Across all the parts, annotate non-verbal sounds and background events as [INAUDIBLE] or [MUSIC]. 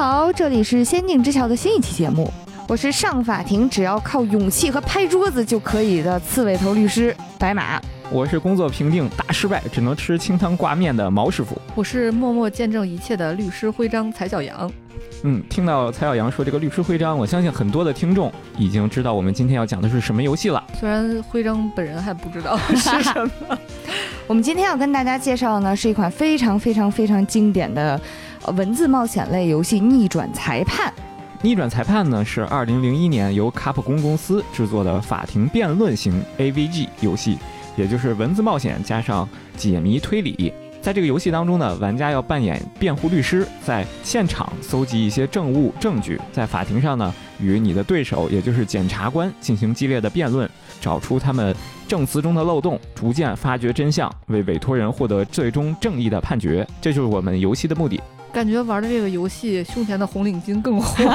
好，这里是《仙境之桥》的新一期节目，我是上法庭只要靠勇气和拍桌子就可以的刺猬头律师白马。我是工作评定大失败，只能吃清汤挂面的毛师傅。我是默默见证一切的律师徽章蔡小阳。嗯，听到蔡小阳说这个律师徽章，我相信很多的听众已经知道我们今天要讲的是什么游戏了。虽然徽章本人还不知道是什么。[LAUGHS] 我们今天要跟大家介绍呢，是一款非常非常非常经典的文字冒险类游戏《逆转裁判》。《逆转裁判》呢是2001年由卡普空公司制作的法庭辩论型 AVG 游戏，也就是文字冒险加上解谜推理。在这个游戏当中呢，玩家要扮演辩护律师，在现场搜集一些证物证据，在法庭上呢与你的对手，也就是检察官进行激烈的辩论，找出他们证词中的漏洞，逐渐发掘真相，为委托人获得最终正义的判决。这就是我们游戏的目的。感觉玩的这个游戏，胸前的红领巾更红。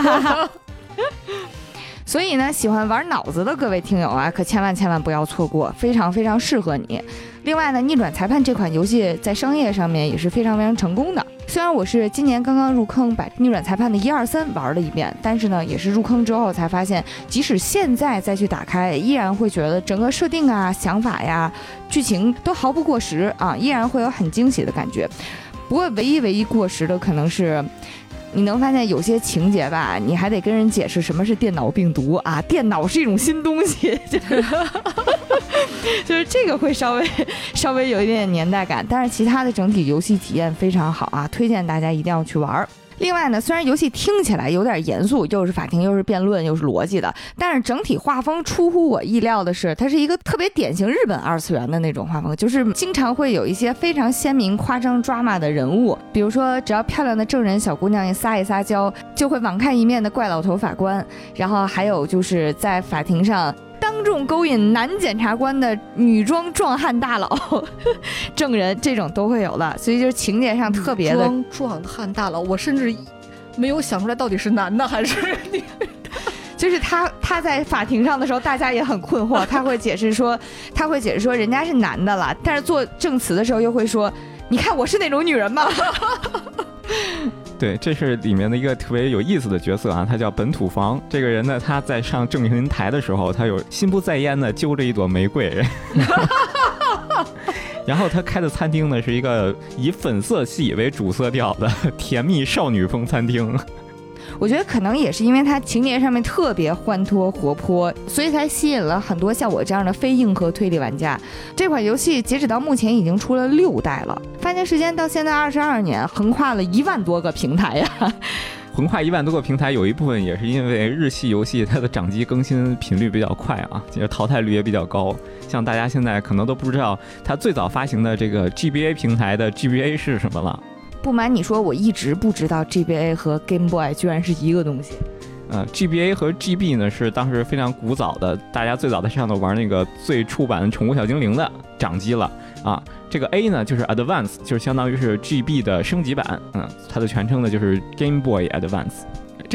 所以呢，喜欢玩脑子的各位听友啊，可千万千万不要错过，非常非常适合你。另外呢，逆转裁判这款游戏在商业上面也是非常非常成功的。虽然我是今年刚刚入坑，把逆转裁判的一二三玩了一遍，但是呢，也是入坑之后才发现，即使现在再去打开，依然会觉得整个设定啊、想法呀、剧情都毫不过时啊，依然会有很惊喜的感觉。不过，唯一唯一过时的可能是。你能发现有些情节吧，你还得跟人解释什么是电脑病毒啊？电脑是一种新东西，[LAUGHS] 就是就是这个会稍微稍微有一点点年代感，但是其他的整体游戏体验非常好啊，推荐大家一定要去玩儿。另外呢，虽然游戏听起来有点严肃，又是法庭，又是辩论，又是逻辑的，但是整体画风出乎我意料的是，它是一个特别典型日本二次元的那种画风，就是经常会有一些非常鲜明、夸张、抓马的人物，比如说只要漂亮的证人小姑娘一撒一撒娇，就会网开一面的怪老头法官，然后还有就是在法庭上。当众勾引男检察官的女装壮汉大佬、[LAUGHS] 证人，这种都会有的，所以就是情节上特别的壮汉大佬。我甚至没有想出来到底是男的还是女的。[LAUGHS] 就是他他在法庭上的时候，大家也很困惑。[LAUGHS] 他会解释说，他会解释说人家是男的了，但是做证词的时候又会说，你看我是那种女人吗？[LAUGHS] 对，这是里面的一个特别有意思的角色啊，他叫本土房。这个人呢，他在上证人台的时候，他有心不在焉的揪着一朵玫瑰。[LAUGHS] 然后他开的餐厅呢，是一个以粉色系为主色调的甜蜜少女风餐厅。我觉得可能也是因为它情节上面特别欢脱活泼，所以才吸引了很多像我这样的非硬核推理玩家。这款游戏截止到目前已经出了六代了，发行时间到现在二十二年，横跨了一万多个平台呀。横跨一万多个平台，有一部分也是因为日系游戏它的掌机更新频率比较快啊，就是淘汰率也比较高。像大家现在可能都不知道，它最早发行的这个 GBA 平台的 GBA 是什么了。不瞒你说，我一直不知道 GBA 和 Game Boy 居然是一个东西。嗯，GBA 和 GB 呢是当时非常古早的，大家最早在上头玩那个最初版宠物小精灵的掌机了啊。这个 A 呢就是 Advance，就是相当于是 GB 的升级版，嗯，它的全称呢就是 Game Boy Advance。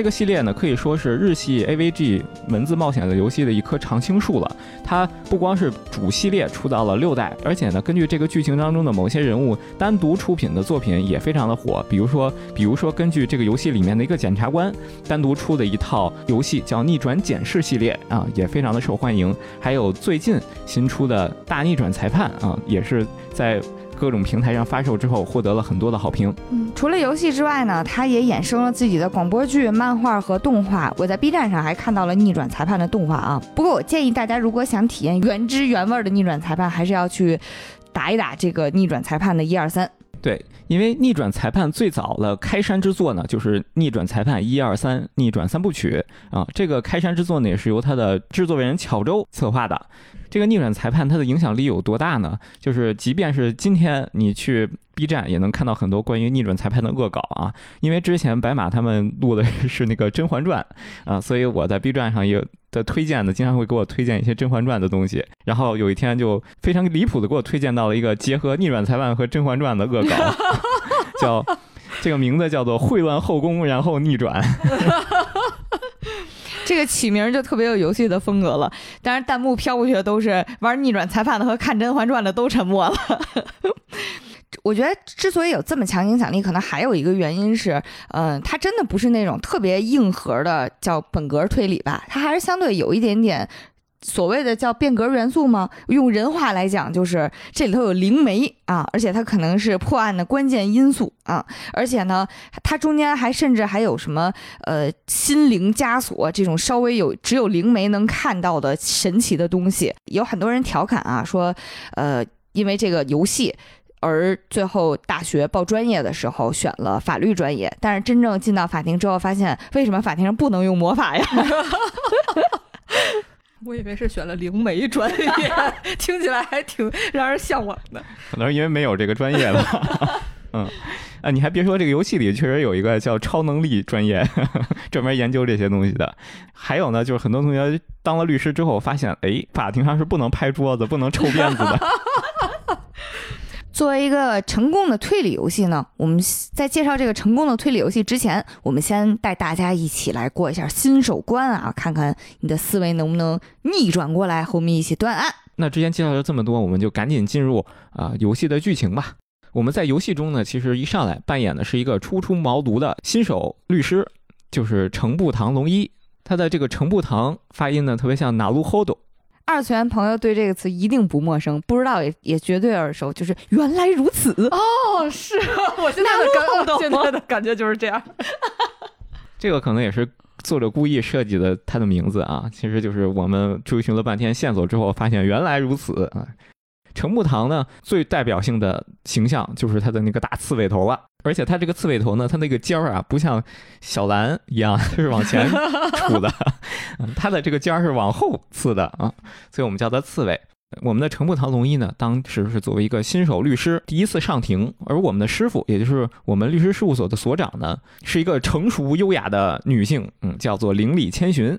这个系列呢，可以说是日系 AVG 文字冒险的游戏的一棵常青树了。它不光是主系列出到了六代，而且呢，根据这个剧情当中的某些人物单独出品的作品也非常的火。比如说，比如说根据这个游戏里面的一个检察官单独出的一套游戏叫《逆转检视》系列啊，也非常的受欢迎。还有最近新出的大逆转裁判啊，也是在。各种平台上发售之后，获得了很多的好评。嗯，除了游戏之外呢，它也衍生了自己的广播剧、漫画和动画。我在 B 站上还看到了《逆转裁判》的动画啊。不过我建议大家，如果想体验原汁原味的逆转裁判，还是要去打一打这个逆转裁判的一二三。对，因为逆转裁判最早的开山之作呢，就是逆转裁判一二三逆转三部曲啊。这个开山之作呢，也是由他的制作人乔周策划的。这个逆转裁判它的影响力有多大呢？就是即便是今天你去 B 站也能看到很多关于逆转裁判的恶搞啊，因为之前白马他们录的是那个《甄嬛传》啊，所以我在 B 站上也的推荐的经常会给我推荐一些《甄嬛传》的东西。然后有一天就非常离谱的给我推荐到了一个结合逆转裁判和《甄嬛传》的恶搞，[LAUGHS] 叫这个名字叫做“秽乱后宫，然后逆转”。这个起名就特别有游戏的风格了，但是弹幕飘过去的都是玩逆转裁判的和看《甄嬛传》的都沉默了。我觉得之所以有这么强影响力，可能还有一个原因是，嗯、它真的不是那种特别硬核的叫本格推理吧，它还是相对有一点点。所谓的叫变革元素吗？用人话来讲，就是这里头有灵媒啊，而且它可能是破案的关键因素啊，而且呢，它中间还甚至还有什么呃心灵枷锁这种稍微有只有灵媒能看到的神奇的东西。有很多人调侃啊，说呃因为这个游戏。而最后大学报专业的时候选了法律专业，但是真正进到法庭之后，发现为什么法庭上不能用魔法呀？[LAUGHS] 我以为是选了灵媒专业，听起来还挺让人向往的。可能是因为没有这个专业吧。[LAUGHS] 嗯，啊，你还别说，这个游戏里确实有一个叫超能力专业，[LAUGHS] 专门研究这些东西的。还有呢，就是很多同学当了律师之后，发现，哎，法庭上是不能拍桌子、不能抽辫子的。作为一个成功的推理游戏呢，我们在介绍这个成功的推理游戏之前，我们先带大家一起来过一下新手关啊，看看你的思维能不能逆转过来，和我们一起断案。那之前介绍了这么多，我们就赶紧进入啊、游戏的剧情吧。我们在游戏中呢，其实一上来扮演的是一个初出茅庐的新手律师，就是程步堂龙一。他的这个程步堂发音呢，特别像哪路 hold。二次元朋友对这个词一定不陌生，不知道也也绝对耳熟，就是原来如此。哦，是 [LAUGHS] 我现在的感，现在的感觉就是这样。[LAUGHS] 这个可能也是作者故意设计的他的名字啊，其实就是我们追寻了半天线索之后，发现原来如此啊。程木堂呢，最代表性的形象就是他的那个大刺猬头了，而且它这个刺猬头呢，它那个尖儿啊，不像小兰一样 [LAUGHS] 是往前 [LAUGHS] 杵的，嗯他的这个尖儿是往后刺的啊，所以我们叫它刺猬。我们的程步堂龙一呢，当时是作为一个新手律师第一次上庭，而我们的师傅，也就是我们律师事务所的所长呢，是一个成熟优雅的女性，嗯，叫做邻里千寻。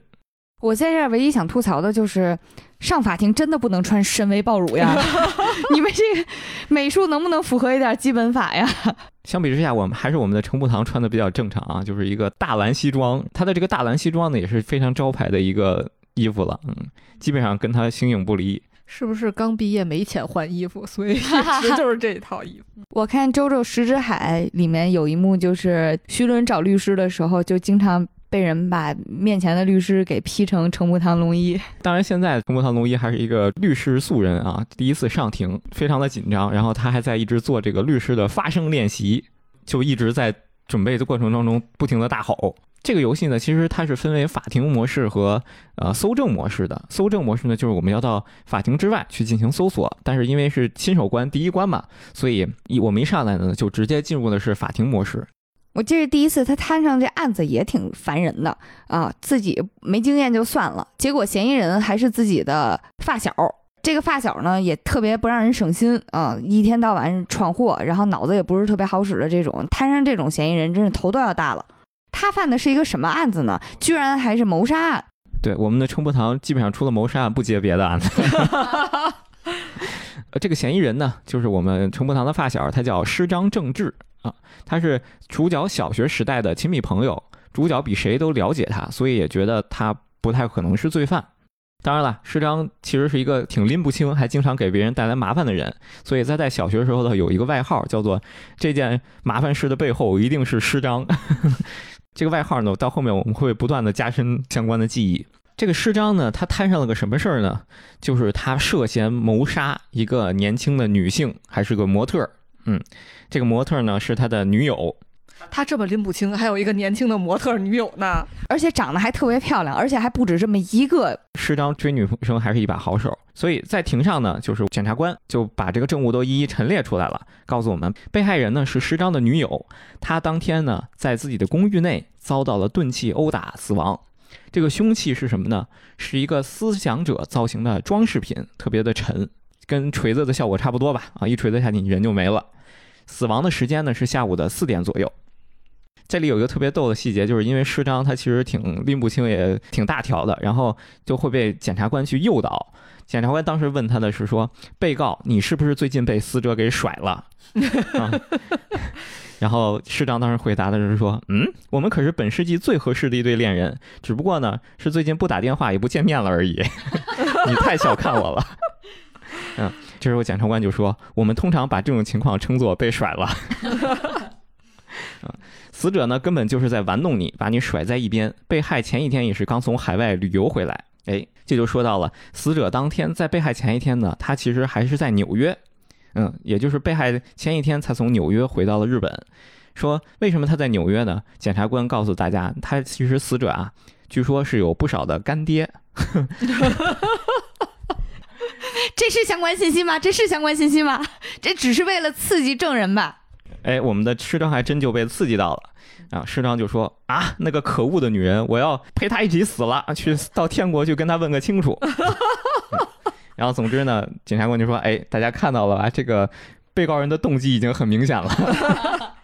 我在这儿唯一想吐槽的就是，上法庭真的不能穿深 V 爆乳呀！[LAUGHS] 你们这个美术能不能符合一点基本法呀？[LAUGHS] 相比之下，我们还是我们的程步堂穿的比较正常啊，就是一个大蓝西装。他的这个大蓝西装呢，也是非常招牌的一个衣服了，嗯，基本上跟他形影不离。是不是刚毕业没钱换衣服，所以一直就是这套衣服？我看《周周石之海》里面有一幕，就是徐伦找律师的时候，就经常被人把面前的律师给 P 成成步堂龙一。当然，现在成步堂龙一还是一个律师素人啊，第一次上庭，非常的紧张，然后他还在一直做这个律师的发声练习，就一直在准备的过程当中不停的大吼。这个游戏呢，其实它是分为法庭模式和呃搜证模式的。搜证模式呢，就是我们要到法庭之外去进行搜索，但是因为是新手关第一关嘛，所以一我们一上来呢就直接进入的是法庭模式。我这是第一次，他摊上这案子也挺烦人的啊，自己没经验就算了，结果嫌疑人还是自己的发小。这个发小呢，也特别不让人省心啊，一天到晚闯祸，然后脑子也不是特别好使的这种，摊上这种嫌疑人，真是头都要大了。他犯的是一个什么案子呢？居然还是谋杀案。对，我们的程步堂基本上除了谋杀案不接别的案子。[LAUGHS] 呃，这个嫌疑人呢，就是我们程步堂的发小，他叫师张正治啊，他是主角小学时代的亲密朋友，主角比谁都了解他，所以也觉得他不太可能是罪犯。当然了，师章其实是一个挺拎不清，还经常给别人带来麻烦的人，所以在在小学时候呢，有一个外号叫做“这件麻烦事的背后一定是师章”。[LAUGHS] 这个外号呢，到后面我们会不断的加深相关的记忆。这个师章呢，他摊上了个什么事儿呢？就是他涉嫌谋杀一个年轻的女性，还是个模特儿。嗯，这个模特呢是他的女友。他这么拎不清，还有一个年轻的模特女友呢。而且长得还特别漂亮，而且还不止这么一个。师张追女生还是一把好手，所以在庭上呢，就是检察官就把这个证物都一一陈列出来了，告诉我们被害人呢是师张的女友，她当天呢在自己的公寓内遭到了钝器殴打死亡。这个凶器是什么呢？是一个思想者造型的装饰品，特别的沉，跟锤子的效果差不多吧？啊，一锤子下去你人就没了。死亡的时间呢是下午的四点左右。这里有一个特别逗的细节，就是因为师章他其实挺拎不清，也挺大条的，然后就会被检察官去诱导。检察官当时问他的是说：“被告，你是不是最近被死者给甩了？”、[LAUGHS] 然后师章当时回答的是说：“嗯，我们可是本世纪最合适的一对恋人，只不过呢是最近不打电话也不见面了而已。[LAUGHS] 你太小看我了。”嗯，这时候检察官就说：“我们通常把这种情况称作被甩了。[LAUGHS] ”嗯，死者呢根本就是在玩弄你，把你甩在一边。被害前一天也是刚从海外旅游回来。哎，这就说到了死者当天在被害前一天呢，他其实还是在纽约。嗯，也就是被害前一天才从纽约回到了日本。说为什么他在纽约呢？检察官告诉大家，他其实死者啊，据说是有不少的干爹。[LAUGHS] [LAUGHS] 这是相关信息吗？这是相关信息吗？这只是为了刺激证人吧？哎，我们的师长还真就被刺激到了啊！师长就说啊，那个可恶的女人，我要陪她一起死了，去到天国去跟她问个清楚。[LAUGHS] 然后总之呢，检察官就说，哎，大家看到了吧？这个被告人的动机已经很明显了。[LAUGHS]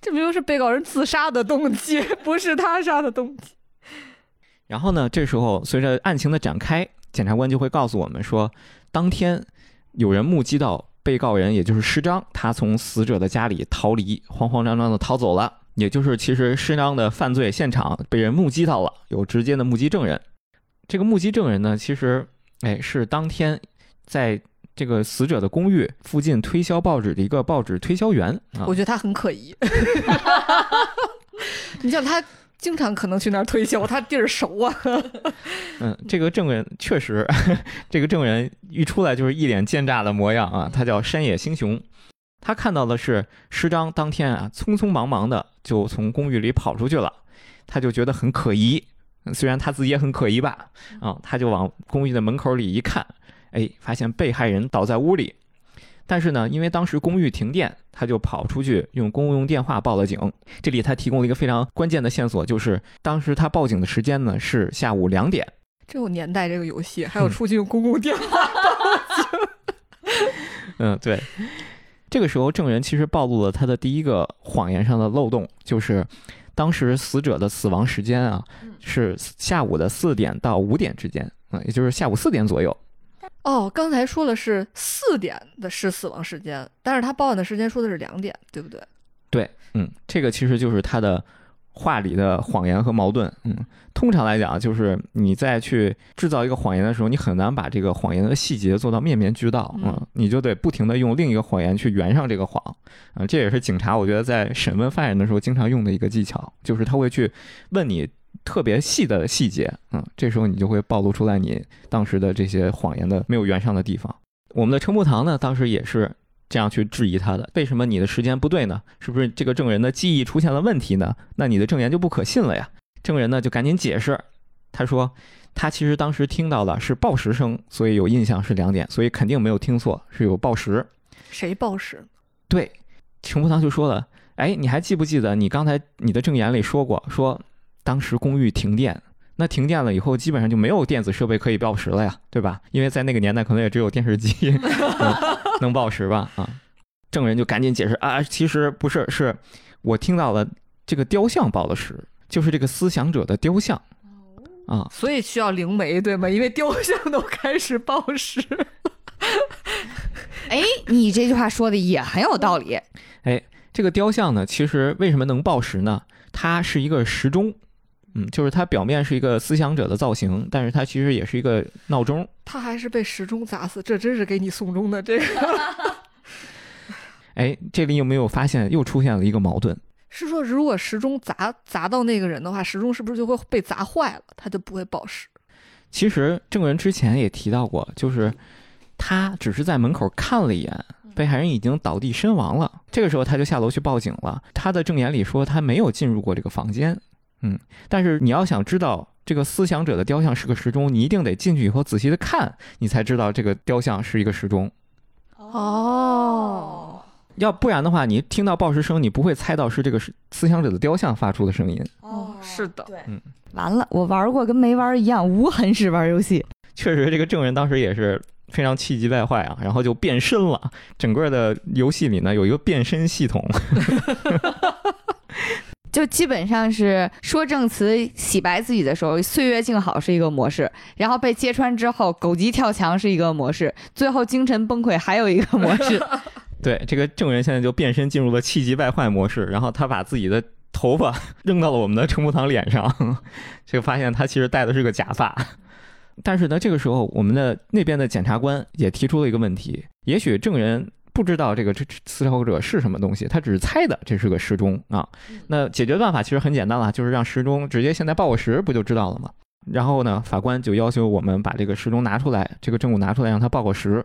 这明明是被告人自杀的动机，不是他杀的动机。然后呢，这时候随着案情的展开，检察官就会告诉我们说，当天有人目击到被告人，也就是施章，他从死者的家里逃离，慌慌张张的逃走了。也就是其实施章的犯罪现场被人目击到了，有直接的目击证人。这个目击证人呢，其实哎是当天在。这个死者的公寓附近推销报纸的一个报纸推销员，我觉得他很可疑。[LAUGHS] [LAUGHS] 你像他经常可能去那儿推销，[LAUGHS] 他地儿熟啊。[LAUGHS] 嗯，这个证人确实，[LAUGHS] 这个证人一出来就是一脸奸诈的模样啊。他叫山野星雄，他看到的是师章当天啊，匆匆忙忙的就从公寓里跑出去了，他就觉得很可疑。虽然他自己也很可疑吧，啊，他就往公寓的门口里一看。哎，发现被害人倒在屋里，但是呢，因为当时公寓停电，他就跑出去用公用电话报了警。这里他提供了一个非常关键的线索，就是当时他报警的时间呢是下午两点。这有年代，这个游戏还有出去用公共电话报警。嗯，对。这个时候，证人其实暴露了他的第一个谎言上的漏洞，就是当时死者的死亡时间啊是下午的四点到五点之间，嗯，也就是下午四点左右。哦，刚才说的是四点的是死亡时间，但是他报案的时间说的是两点，对不对？对，嗯，这个其实就是他的话里的谎言和矛盾。嗯，通常来讲，就是你在去制造一个谎言的时候，你很难把这个谎言的细节做到面面俱到，嗯，你就得不停的用另一个谎言去圆上这个谎。啊，这也是警察我觉得在审问犯人的时候经常用的一个技巧，就是他会去问你。特别细的细节，嗯，这时候你就会暴露出来你当时的这些谎言的没有圆上的地方。我们的陈木堂呢，当时也是这样去质疑他的：为什么你的时间不对呢？是不是这个证人的记忆出现了问题呢？那你的证言就不可信了呀？证人呢就赶紧解释，他说他其实当时听到的是报时声，所以有印象是两点，所以肯定没有听错，是有报时。谁报时？对，陈木堂就说了：哎，你还记不记得你刚才你的证言里说过说？当时公寓停电，那停电了以后，基本上就没有电子设备可以报时了呀，对吧？因为在那个年代，可能也只有电视机 [LAUGHS] 能报时吧。啊，证人就赶紧解释啊，其实不是，是我听到了这个雕像报的时，就是这个思想者的雕像啊，所以需要灵媒对吗？因为雕像都开始报时。[LAUGHS] 哎，你这句话说的也很有道理。哎，这个雕像呢，其实为什么能报时呢？它是一个时钟。嗯，就是它表面是一个思想者的造型，但是它其实也是一个闹钟。他还是被时钟砸死，这真是给你送终的这个。[LAUGHS] 哎，这里有没有发现又出现了一个矛盾？[LAUGHS] 是说，如果时钟砸砸到那个人的话，时钟是不是就会被砸坏了？他就不会报时？其实证人之前也提到过，就是他只是在门口看了一眼，被害人已经倒地身亡了。这个时候他就下楼去报警了。他的证言里说他没有进入过这个房间。嗯，但是你要想知道这个思想者的雕像是个时钟，你一定得进去以后仔细的看，你才知道这个雕像是一个时钟。哦，要不然的话，你听到报时声，你不会猜到是这个是思想者的雕像发出的声音。哦，是的，对，嗯，完了，我玩过跟没玩一样，无痕式玩游戏。确实，这个证人当时也是非常气急败坏啊，然后就变身了。整个的游戏里呢，有一个变身系统。[LAUGHS] 就基本上是说证词洗白自己的时候，岁月静好是一个模式，然后被揭穿之后狗急跳墙是一个模式，最后精神崩溃还有一个模式。[LAUGHS] [LAUGHS] 对，这个证人现在就变身进入了气急败坏模式，然后他把自己的头发 [LAUGHS] 扔到了我们的陈木堂脸上，就发现他其实戴的是个假发。但是呢，这个时候我们的那边的检察官也提出了一个问题：也许证人不知道这个这思考者是什么东西，他只是猜的这是个时钟啊。那解决办法其实很简单了，就是让时钟直接现在报个时，不就知道了吗？然后呢，法官就要求我们把这个时钟拿出来，这个证物拿出来，让他报个时。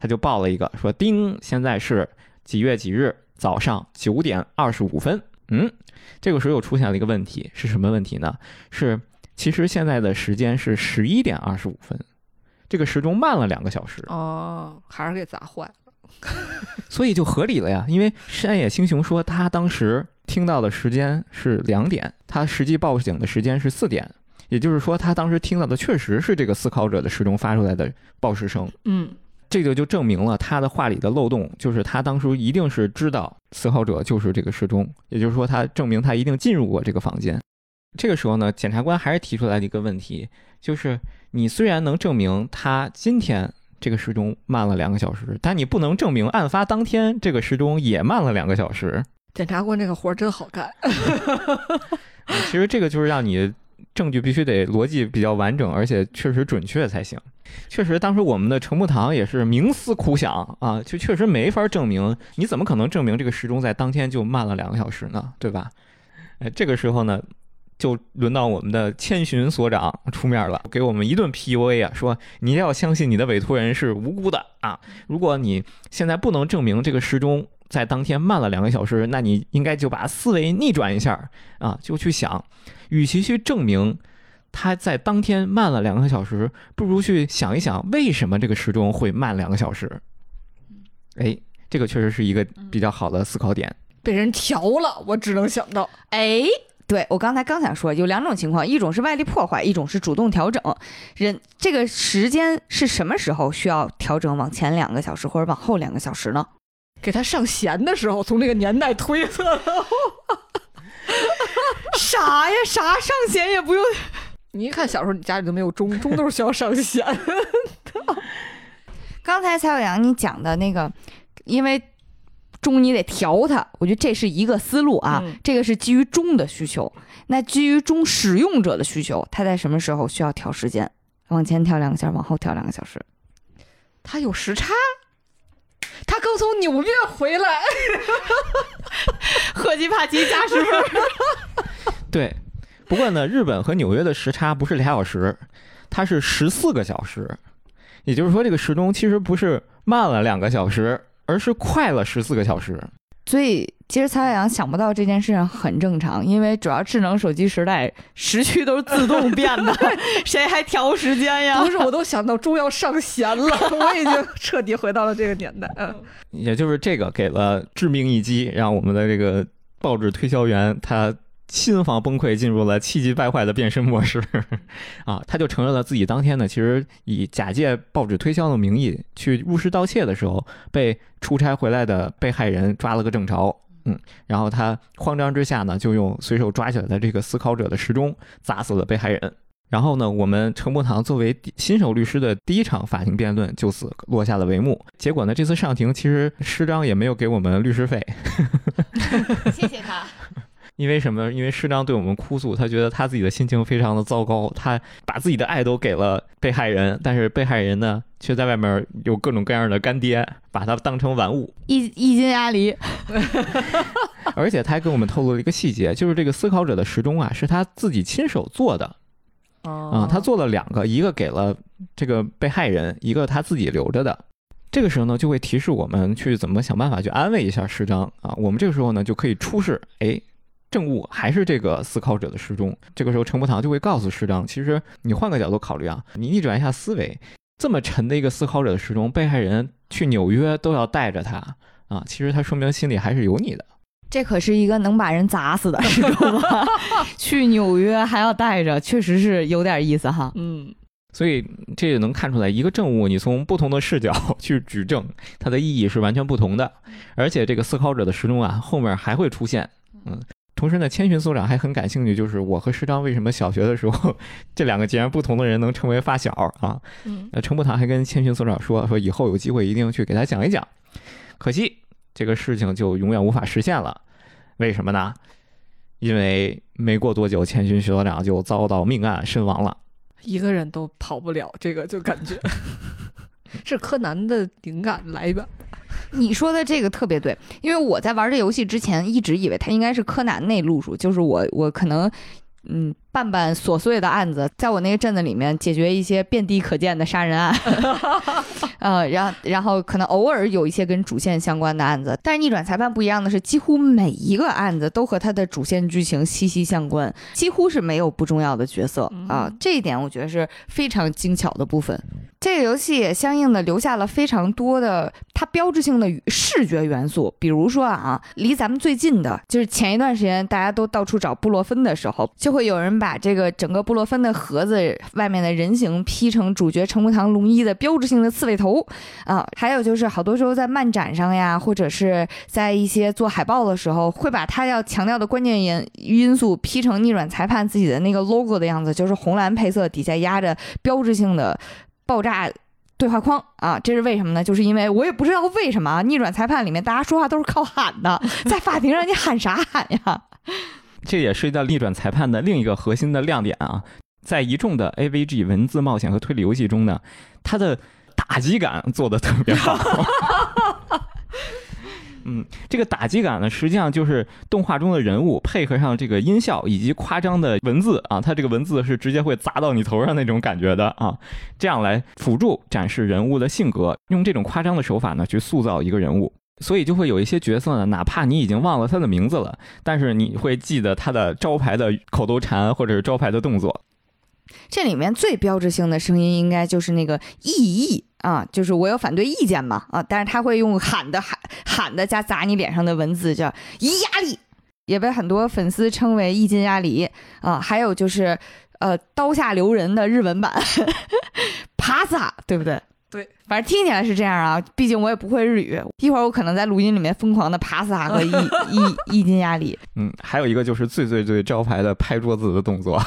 他就报了一个，说：“叮，现在是几月几日早上九点二十五分。”嗯，这个时候又出现了一个问题，是什么问题呢？是其实现在的时间是十一点二十五分，这个时钟慢了两个小时。哦，还是给砸坏了。[LAUGHS] 所以就合理了呀，因为山野星雄说他当时听到的时间是两点，他实际报警的时间是四点，也就是说他当时听到的确实是这个思考者的时钟发出来的报时声。嗯，这个就证明了他的话里的漏洞，就是他当初一定是知道思考者就是这个时钟，也就是说他证明他一定进入过这个房间。这个时候呢，检察官还是提出来了一个问题，就是你虽然能证明他今天。这个时钟慢了两个小时，但你不能证明案发当天这个时钟也慢了两个小时。检察官这个活儿真好干。[LAUGHS] 其实这个就是让你证据必须得逻辑比较完整，而且确实准确才行。确实，当时我们的程木堂也是冥思苦想啊，就确实没法证明。你怎么可能证明这个时钟在当天就慢了两个小时呢？对吧？哎，这个时候呢？就轮到我们的千寻所长出面了，给我们一顿 PUA 啊，说你要相信你的委托人是无辜的啊！如果你现在不能证明这个时钟在当天慢了两个小时，那你应该就把思维逆转一下啊，就去想，与其去证明他在当天慢了两个小时，不如去想一想为什么这个时钟会慢两个小时。哎，这个确实是一个比较好的思考点。被人调了，我只能想到，哎。对我刚才刚想说，有两种情况，一种是外力破坏，一种是主动调整。人这个时间是什么时候需要调整往前两个小时或者往后两个小时呢？给他上弦的时候，从这个年代推测。[LAUGHS] 啥呀？啥上弦也不用？你一看小时候你家里都没有钟，钟都是需要上弦的。[LAUGHS] 刚才蔡小阳你讲的那个，因为。钟你得调它，我觉得这是一个思路啊。这个是基于钟的需求，那基于钟使用者的需求，他在什么时候需要调时间？往前调两个小时，往后调两个小时。他有时差，他刚从纽约回来，赫基帕奇加时分。对，不过呢，日本和纽约的时差不是俩小时，它是十四个小时。也就是说，这个时钟其实不是慢了两个小时。而是快了十四个小时，所以其实曹小阳想不到这件事情很正常，因为主要智能手机时代时区都是自动变的，[LAUGHS] 谁还调时间呀？不是，我都想到钟要上弦了，[LAUGHS] 我已经彻底回到了这个年代。嗯，也就是这个给了致命一击，让我们的这个报纸推销员他。心房崩溃，进入了气急败坏的变身模式，[LAUGHS] 啊，他就承认了自己当天呢，其实以假借报纸推销的名义去入室盗窃的时候，被出差回来的被害人抓了个正着，嗯，然后他慌张之下呢，就用随手抓起来的这个思考者的时钟砸死了被害人，然后呢，我们程步堂作为新手律师的第一场法庭辩论就此落下了帷幕。结果呢，这次上庭其实师章也没有给我们律师费，[LAUGHS] 谢谢他。因为什么？因为师长对我们哭诉，他觉得他自己的心情非常的糟糕，他把自己的爱都给了被害人，但是被害人呢，却在外面有各种各样的干爹，把他当成玩物，一一斤鸭梨。[LAUGHS] 而且他还给我们透露了一个细节，就是这个思考者的时钟啊，是他自己亲手做的。啊，他做了两个，一个给了这个被害人，一个他自己留着的。这个时候呢，就会提示我们去怎么想办法去安慰一下师章啊。我们这个时候呢，就可以出示，哎。证物还是这个思考者的时钟。这个时候，陈伯堂就会告诉师长，其实你换个角度考虑啊，你逆转一下思维，这么沉的一个思考者的时钟，被害人去纽约都要带着他啊，其实他说明心里还是有你的。这可是一个能把人砸死的时钟啊！[LAUGHS] 去纽约还要带着，确实是有点意思哈。嗯，所以这也能看出来，一个证物你从不同的视角 [LAUGHS] 去举证，它的意义是完全不同的。而且这个思考者的时钟啊，后面还会出现，嗯。同时呢，千寻所长还很感兴趣，就是我和师章为什么小学的时候，这两个截然不同的人能成为发小啊？嗯，那程步堂还跟千寻所长说，说以后有机会一定去给他讲一讲。可惜这个事情就永远无法实现了，为什么呢？因为没过多久，千寻所长就遭到命案身亡了。一个人都跑不了，这个就感觉 [LAUGHS] 是柯南的灵感来源。你说的这个特别对，因为我在玩这游戏之前一直以为它应该是柯南那路数，就是我我可能嗯办办琐碎的案子，在我那个镇子里面解决一些遍地可见的杀人案，[LAUGHS] 呃，然后然后可能偶尔有一些跟主线相关的案子，但是逆转裁判不一样的是，几乎每一个案子都和它的主线剧情息息相关，几乎是没有不重要的角色。啊，这一点我觉得是非常精巧的部分。这个游戏也相应的留下了非常多的它标志性的视觉元素，比如说啊，离咱们最近的就是前一段时间大家都到处找布洛芬的时候，就会有人把把这个整个布洛芬的盒子外面的人形 P 成主角程木堂龙一的标志性的刺猬头啊，还有就是好多时候在漫展上呀，或者是在一些做海报的时候，会把他要强调的关键因因素 P 成逆转裁判自己的那个 logo 的样子，就是红蓝配色底下压着标志性的。爆炸对话框啊，这是为什么呢？就是因为我也不知道为什么啊逆转裁判里面大家说话都是靠喊的，在法庭上你喊啥喊呀？这也涉及到逆转裁判的另一个核心的亮点啊，在一众的 AVG 文字冒险和推理游戏中呢，它的打击感做的特别好。[LAUGHS] 嗯，这个打击感呢，实际上就是动画中的人物配合上这个音效以及夸张的文字啊，它这个文字是直接会砸到你头上那种感觉的啊，这样来辅助展示人物的性格，用这种夸张的手法呢去塑造一个人物，所以就会有一些角色呢，哪怕你已经忘了他的名字了，但是你会记得他的招牌的口头禅或者是招牌的动作。这里面最标志性的声音应该就是那个异议啊，就是我有反对意见嘛啊，但是他会用喊的喊喊的加砸你脸上的文字叫一压力，也被很多粉丝称为一斤压力啊，还有就是呃刀下留人的日文版 [LAUGHS] 帕萨，对不对？对，反正听起来是这样啊，毕竟我也不会日语，一会儿我可能在录音里面疯狂的爬萨和 [LAUGHS] 一一一斤压力，嗯，还有一个就是最最最招牌的拍桌子的动作。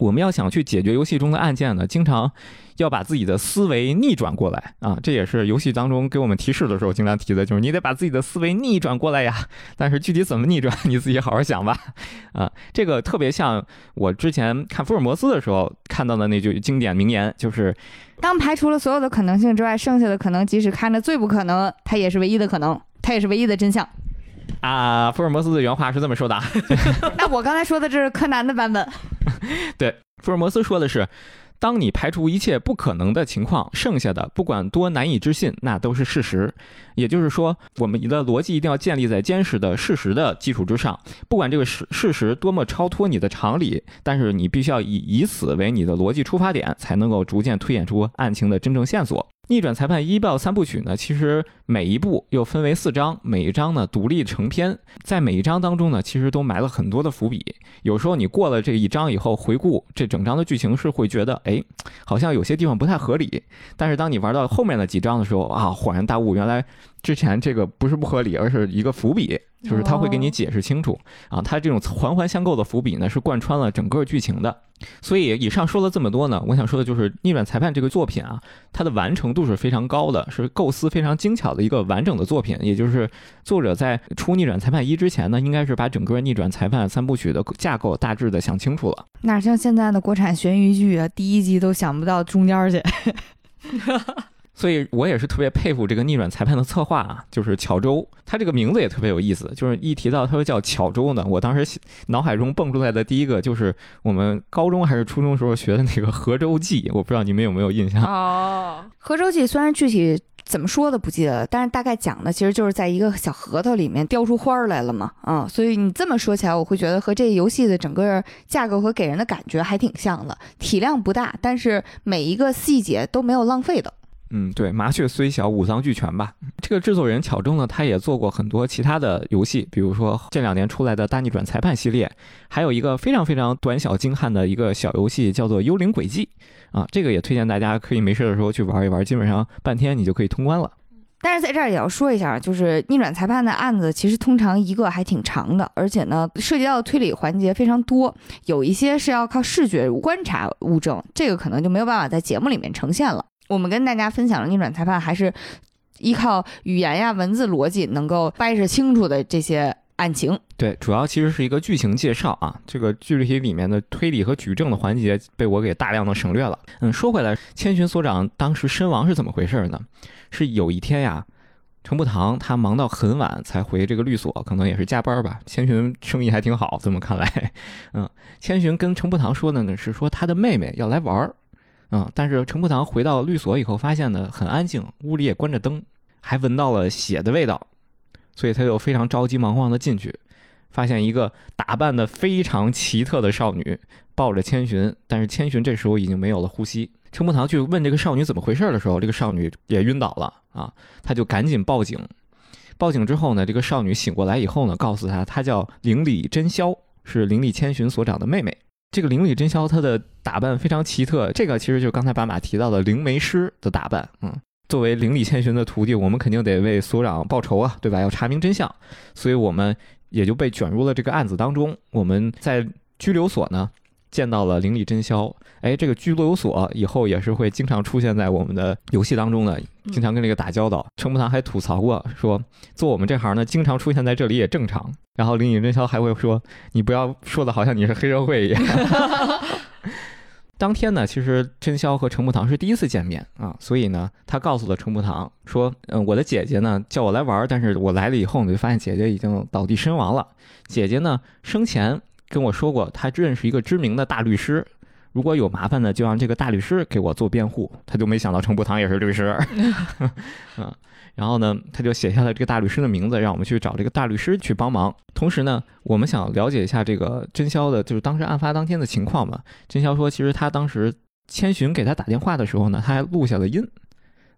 我们要想去解决游戏中的案件呢，经常要把自己的思维逆转过来啊，这也是游戏当中给我们提示的时候经常提的，就是你得把自己的思维逆转过来呀。[LAUGHS] 但是具体怎么逆转，你自己好好想吧。啊，这个特别像我之前看福尔摩斯的时候看到的那句经典名言，就是当排除了所有的可能性之外，剩下的可能即使看着最不可能，它也是唯一的可能，它也是唯一的真相。[LAUGHS] 啊，福尔摩斯的原话是这么说的。[LAUGHS] 那我刚才说的这是柯南的版本。[LAUGHS] 对，福尔摩斯说的是，当你排除一切不可能的情况，剩下的不管多难以置信，那都是事实。也就是说，我们的逻辑一定要建立在坚实的事实的基础之上，不管这个事事实多么超脱你的常理，但是你必须要以以此为你的逻辑出发点，才能够逐渐推演出案情的真正线索。逆转裁判一爆三部曲呢，其实每一部又分为四章，每一章呢独立成篇，在每一章当中呢，其实都埋了很多的伏笔。有时候你过了这一章以后，回顾这整章的剧情，是会觉得，哎，好像有些地方不太合理。但是当你玩到后面的几章的时候啊，恍然大悟，原来之前这个不是不合理，而是一个伏笔。就是他会给你解释清楚啊，他这种环环相扣的伏笔呢，是贯穿了整个剧情的。所以以上说了这么多呢，我想说的就是《逆转裁判》这个作品啊，它的完成度是非常高的，是构思非常精巧的一个完整的作品。也就是作者在出《逆转裁判一》之前呢，应该是把整个《逆转裁判》三部曲的架构大致的想清楚了。哪像现在的国产悬疑剧啊，第一集都想不到中间去。[LAUGHS] 所以我也是特别佩服这个逆转裁判的策划啊，就是巧周，他这个名字也特别有意思。就是一提到他说叫巧周呢，我当时脑海中蹦出来的第一个就是我们高中还是初中时候学的那个《河州记》，我不知道你们有没有印象？哦，《河州记》虽然具体怎么说的不记得了，但是大概讲的其实就是在一个小核桃里面雕出花来了嘛。啊，所以你这么说起来，我会觉得和这游戏的整个架构和给人的感觉还挺像的。体量不大，但是每一个细节都没有浪费的。嗯，对，麻雀虽小，五脏俱全吧。这个制作人巧中呢，他也做过很多其他的游戏，比如说这两年出来的大逆转裁判系列，还有一个非常非常短小精悍的一个小游戏，叫做《幽灵轨迹》啊，这个也推荐大家可以没事的时候去玩一玩，基本上半天你就可以通关了。但是在这儿也要说一下，就是逆转裁判的案子其实通常一个还挺长的，而且呢涉及到的推理环节非常多，有一些是要靠视觉观察物证，这个可能就没有办法在节目里面呈现了。我们跟大家分享的逆转裁判，还是依靠语言呀、文字逻辑能够掰扯清楚的这些案情。对，主要其实是一个剧情介绍啊。这个剧里里面的推理和举证的环节被我给大量的省略了。嗯，说回来，千寻所长当时身亡是怎么回事呢？是有一天呀，程步堂他忙到很晚才回这个律所，可能也是加班吧。千寻生意还挺好，这么看来，嗯，千寻跟程步堂说的呢是说他的妹妹要来玩儿，嗯，但是程步堂回到律所以后发现呢很安静，屋里也关着灯，还闻到了血的味道，所以他就非常着急忙慌的进去。发现一个打扮的非常奇特的少女抱着千寻，但是千寻这时候已经没有了呼吸。程步堂去问这个少女怎么回事的时候，这个少女也晕倒了啊，他就赶紧报警。报警之后呢，这个少女醒过来以后呢，告诉他她叫灵里真宵，是灵里千寻所长的妹妹。这个灵里真宵他的打扮非常奇特，这个其实就是刚才白马提到的灵媒师的打扮。嗯，作为灵里千寻的徒弟，我们肯定得为所长报仇啊，对吧？要查明真相，所以我们。也就被卷入了这个案子当中。我们在拘留所呢见到了灵里真宵，哎，这个拘留所以后也是会经常出现在我们的游戏当中的，经常跟这个打交道。程步堂还吐槽过说，做我们这行呢，经常出现在这里也正常。然后灵里真宵还会说，你不要说的好像你是黑社会一样。[LAUGHS] 当天呢，其实真宵和程步堂是第一次见面啊，所以呢，他告诉了程步堂说：“嗯，我的姐姐呢叫我来玩，但是我来了以后呢，就发现姐姐已经倒地身亡了。姐姐呢生前跟我说过，他认识一个知名的大律师，如果有麻烦呢，就让这个大律师给我做辩护。他就没想到程步堂也是律师，[LAUGHS] 嗯。”然后呢，他就写下了这个大律师的名字，让我们去找这个大律师去帮忙。同时呢，我们想了解一下这个真宵的，就是当时案发当天的情况嘛。真宵说，其实他当时千寻给他打电话的时候呢，他还录下了音。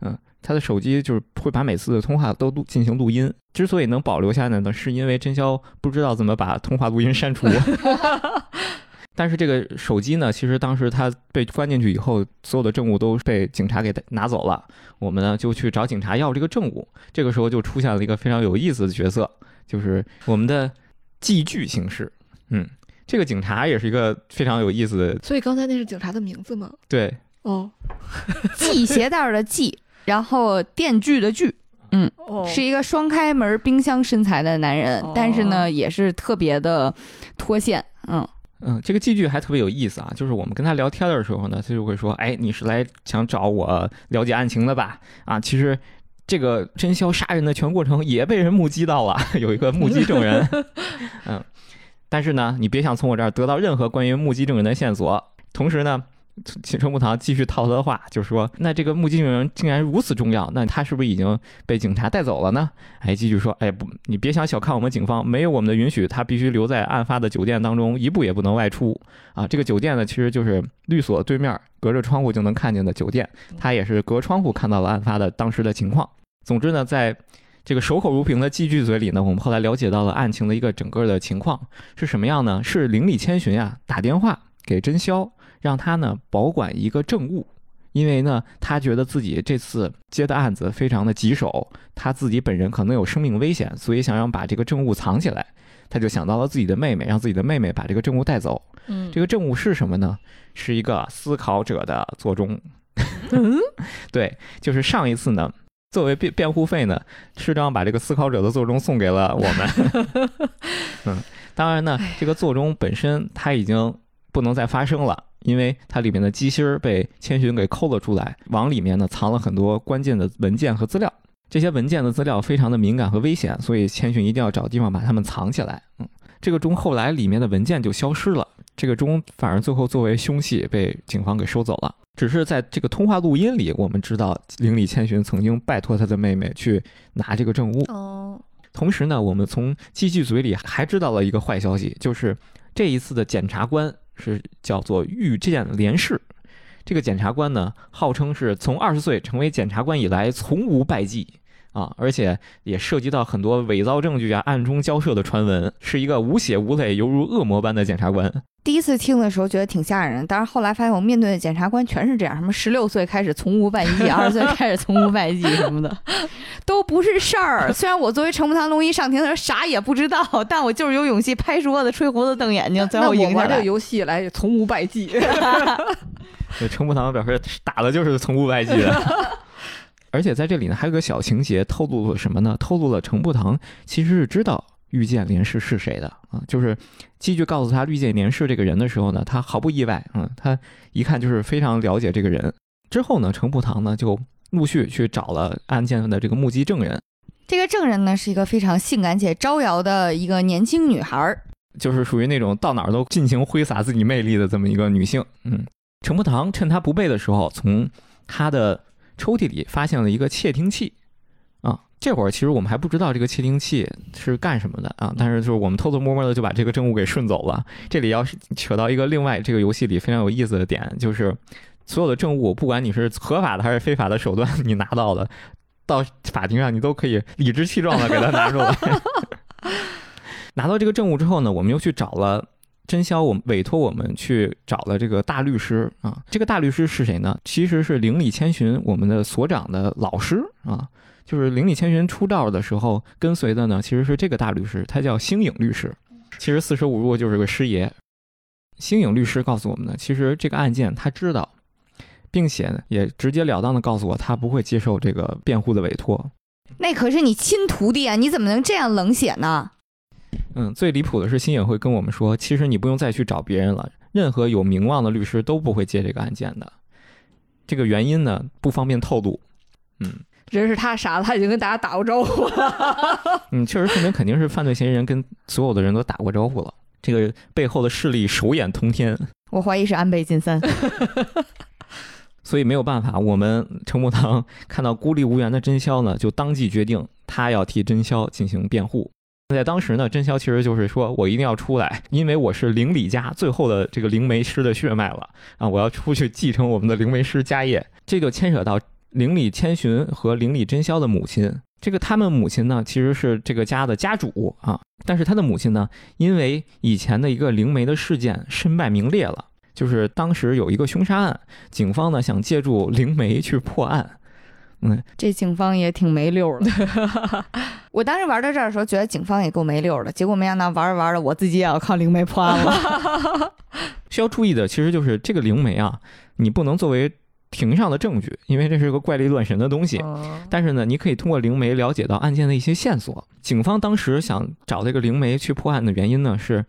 嗯，他的手机就是会把每次的通话都录进行录音。之所以能保留下来呢，是因为真宵不知道怎么把通话录音删除。[LAUGHS] 但是这个手机呢，其实当时他被关进去以后，所有的证物都被警察给拿走了。我们呢就去找警察要这个证物。这个时候就出现了一个非常有意思的角色，就是我们的寄具形式。嗯，这个警察也是一个非常有意思的。所以刚才那是警察的名字吗？对。哦，系鞋带的系，然后电锯的锯。嗯，是一个双开门冰箱身材的男人，但是呢也是特别的脱线。嗯。嗯，这个寄句还特别有意思啊，就是我们跟他聊天的时候呢，他就会说：“哎，你是来想找我了解案情的吧？啊，其实这个真宵杀人的全过程也被人目击到了，[LAUGHS] 有一个目击证人。[LAUGHS] 嗯，但是呢，你别想从我这儿得到任何关于目击证人的线索。同时呢。”秦程步堂继续套他的话，就说：“那这个目击证人竟然如此重要，那他是不是已经被警察带走了呢？”哎，继续说：“哎，不，你别想小看我们警方，没有我们的允许，他必须留在案发的酒店当中，一步也不能外出。啊，这个酒店呢，其实就是律所对面，隔着窗户就能看见的酒店。他也是隔窗户看到了案发的当时的情况。总之呢，在这个守口如瓶的寄居嘴里呢，我们后来了解到了案情的一个整个的情况是什么样呢？是邻里千寻啊打电话给真宵。”让他呢保管一个证物，因为呢他觉得自己这次接的案子非常的棘手，他自己本人可能有生命危险，所以想让把这个证物藏起来。他就想到了自己的妹妹，让自己的妹妹把这个证物带走。嗯，这个证物是什么呢？是一个思考者的座钟。嗯，[LAUGHS] 对，就是上一次呢，作为辩辩护费呢，师长把这个思考者的座钟送给了我们。[LAUGHS] 嗯，当然呢，这个座钟本身它已经不能再发生了。因为它里面的机芯儿被千寻给抠了出来，往里面呢藏了很多关键的文件和资料。这些文件的资料非常的敏感和危险，所以千寻一定要找地方把它们藏起来。嗯，这个钟后来里面的文件就消失了，这个钟反而最后作为凶器被警方给收走了。只是在这个通话录音里，我们知道灵里千寻曾经拜托他的妹妹去拿这个证物。哦，同时呢，我们从机器嘴里还知道了一个坏消息，就是这一次的检察官。是叫做御见连氏，这个检察官呢，号称是从二十岁成为检察官以来从无败绩。啊，而且也涉及到很多伪造证据啊、暗中交涉的传闻，是一个无血无泪、犹如恶魔般的检察官。第一次听的时候觉得挺吓人，但是后来发现我面对的检察官全是这样，什么十六岁开始从无败绩，二十岁开始从无败绩什么的，都不是事儿。虽然我作为程步堂龙一上庭的时候啥也不知道，但我就是有勇气拍桌子、吹胡子、瞪眼睛，最后赢下来。这个游戏来从无败绩。[LAUGHS] 对，程步堂表示打的就是从无败绩的。而且在这里呢，还有个小情节透露了什么呢？透露了程步堂其实是知道遇见连氏是谁的啊。就是继续告诉他遇见连氏这个人的时候呢，他毫不意外，嗯，他一看就是非常了解这个人。之后呢，程步堂呢就陆续去找了案件的这个目击证人。这个证人呢是一个非常性感且招摇的一个年轻女孩儿。就是属于那种到哪儿都尽情挥洒自己魅力的这么一个女性。嗯，程步堂趁她不备的时候，从她的抽屉里发现了一个窃听器。啊，这会儿其实我们还不知道这个窃听器是干什么的啊，但是就是我们偷偷摸摸的就把这个证物给顺走了。这里要是扯到一个另外这个游戏里非常有意思的点，就是所有的证物，不管你是合法的还是非法的手段你拿到的，到法庭上你都可以理直气壮的给他拿出来。[LAUGHS] 拿到这个证物之后呢，我们又去找了真宵，我们委托我们去找了这个大律师啊。这个大律师是谁呢？其实是邻里千寻我们的所长的老师啊。就是邻里千寻出道的时候跟随的呢，其实是这个大律师，他叫星影律师。其实四舍五入就是个师爷。星影律师告诉我们呢，其实这个案件他知道，并且呢也直截了当的告诉我，他不会接受这个辩护的委托。那可是你亲徒弟啊，你怎么能这样冷血呢？嗯，最离谱的是，新野会跟我们说，其实你不用再去找别人了，任何有名望的律师都不会接这个案件的。这个原因呢，不方便透露。嗯，人是他杀的，他已经跟大家打过招呼了。[LAUGHS] 嗯，确实说明肯定是犯罪嫌疑人跟所有的人都打过招呼了。这个背后的势力手眼通天，我怀疑是安倍晋三。[LAUGHS] 所以没有办法，我们程木堂看到孤立无援的真宵呢，就当即决定他要替真宵进行辩护。在当时呢，真宵其实就是说我一定要出来，因为我是灵里家最后的这个灵媒师的血脉了啊！我要出去继承我们的灵媒师家业。这就牵扯到灵里千寻和灵里真宵的母亲。这个他们母亲呢，其实是这个家的家主啊，但是他的母亲呢，因为以前的一个灵媒的事件身败名裂了，就是当时有一个凶杀案，警方呢想借助灵媒去破案。嗯，这警方也挺没溜的。[LAUGHS] 我当时玩到这儿的时候，觉得警方也够没溜的，结果没想到玩着玩着，我自己也要靠灵媒破案了。[LAUGHS] [LAUGHS] 需要注意的其实就是这个灵媒啊，你不能作为庭上的证据，因为这是个怪力乱神的东西。但是呢，你可以通过灵媒了解到案件的一些线索。警方当时想找这个灵媒去破案的原因呢，是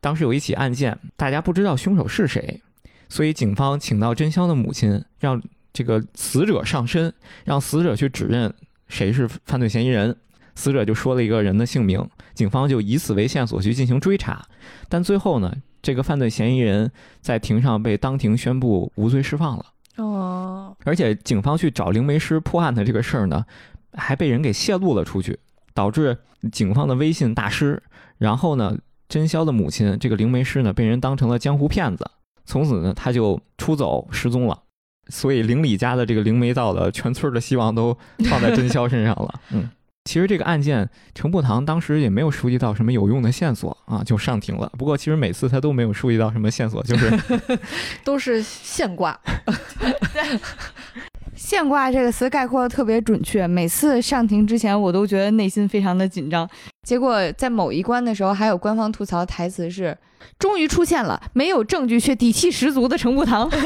当时有一起案件，大家不知道凶手是谁，所以警方请到真香的母亲，让。这个死者上身，让死者去指认谁是犯罪嫌疑人，死者就说了一个人的姓名，警方就以此为线索去进行追查，但最后呢，这个犯罪嫌疑人在庭上被当庭宣布无罪释放了。哦，而且警方去找灵媒师破案的这个事儿呢，还被人给泄露了出去，导致警方的威信大失。然后呢，真宵的母亲这个灵媒师呢，被人当成了江湖骗子，从此呢，他就出走失踪了。[LAUGHS] 所以邻里家的这个灵媒道的全村的希望都放在真宵身上了。嗯，其实这个案件程步堂当时也没有收集到什么有用的线索啊，就上庭了。不过其实每次他都没有收集到什么线索，就是 [LAUGHS] 都是现挂。[LAUGHS] 现挂这个词概括的特别准确。每次上庭之前，我都觉得内心非常的紧张。结果在某一关的时候，还有官方吐槽台词是：“终于出现了没有证据却底气十足的程步堂。[LAUGHS] ”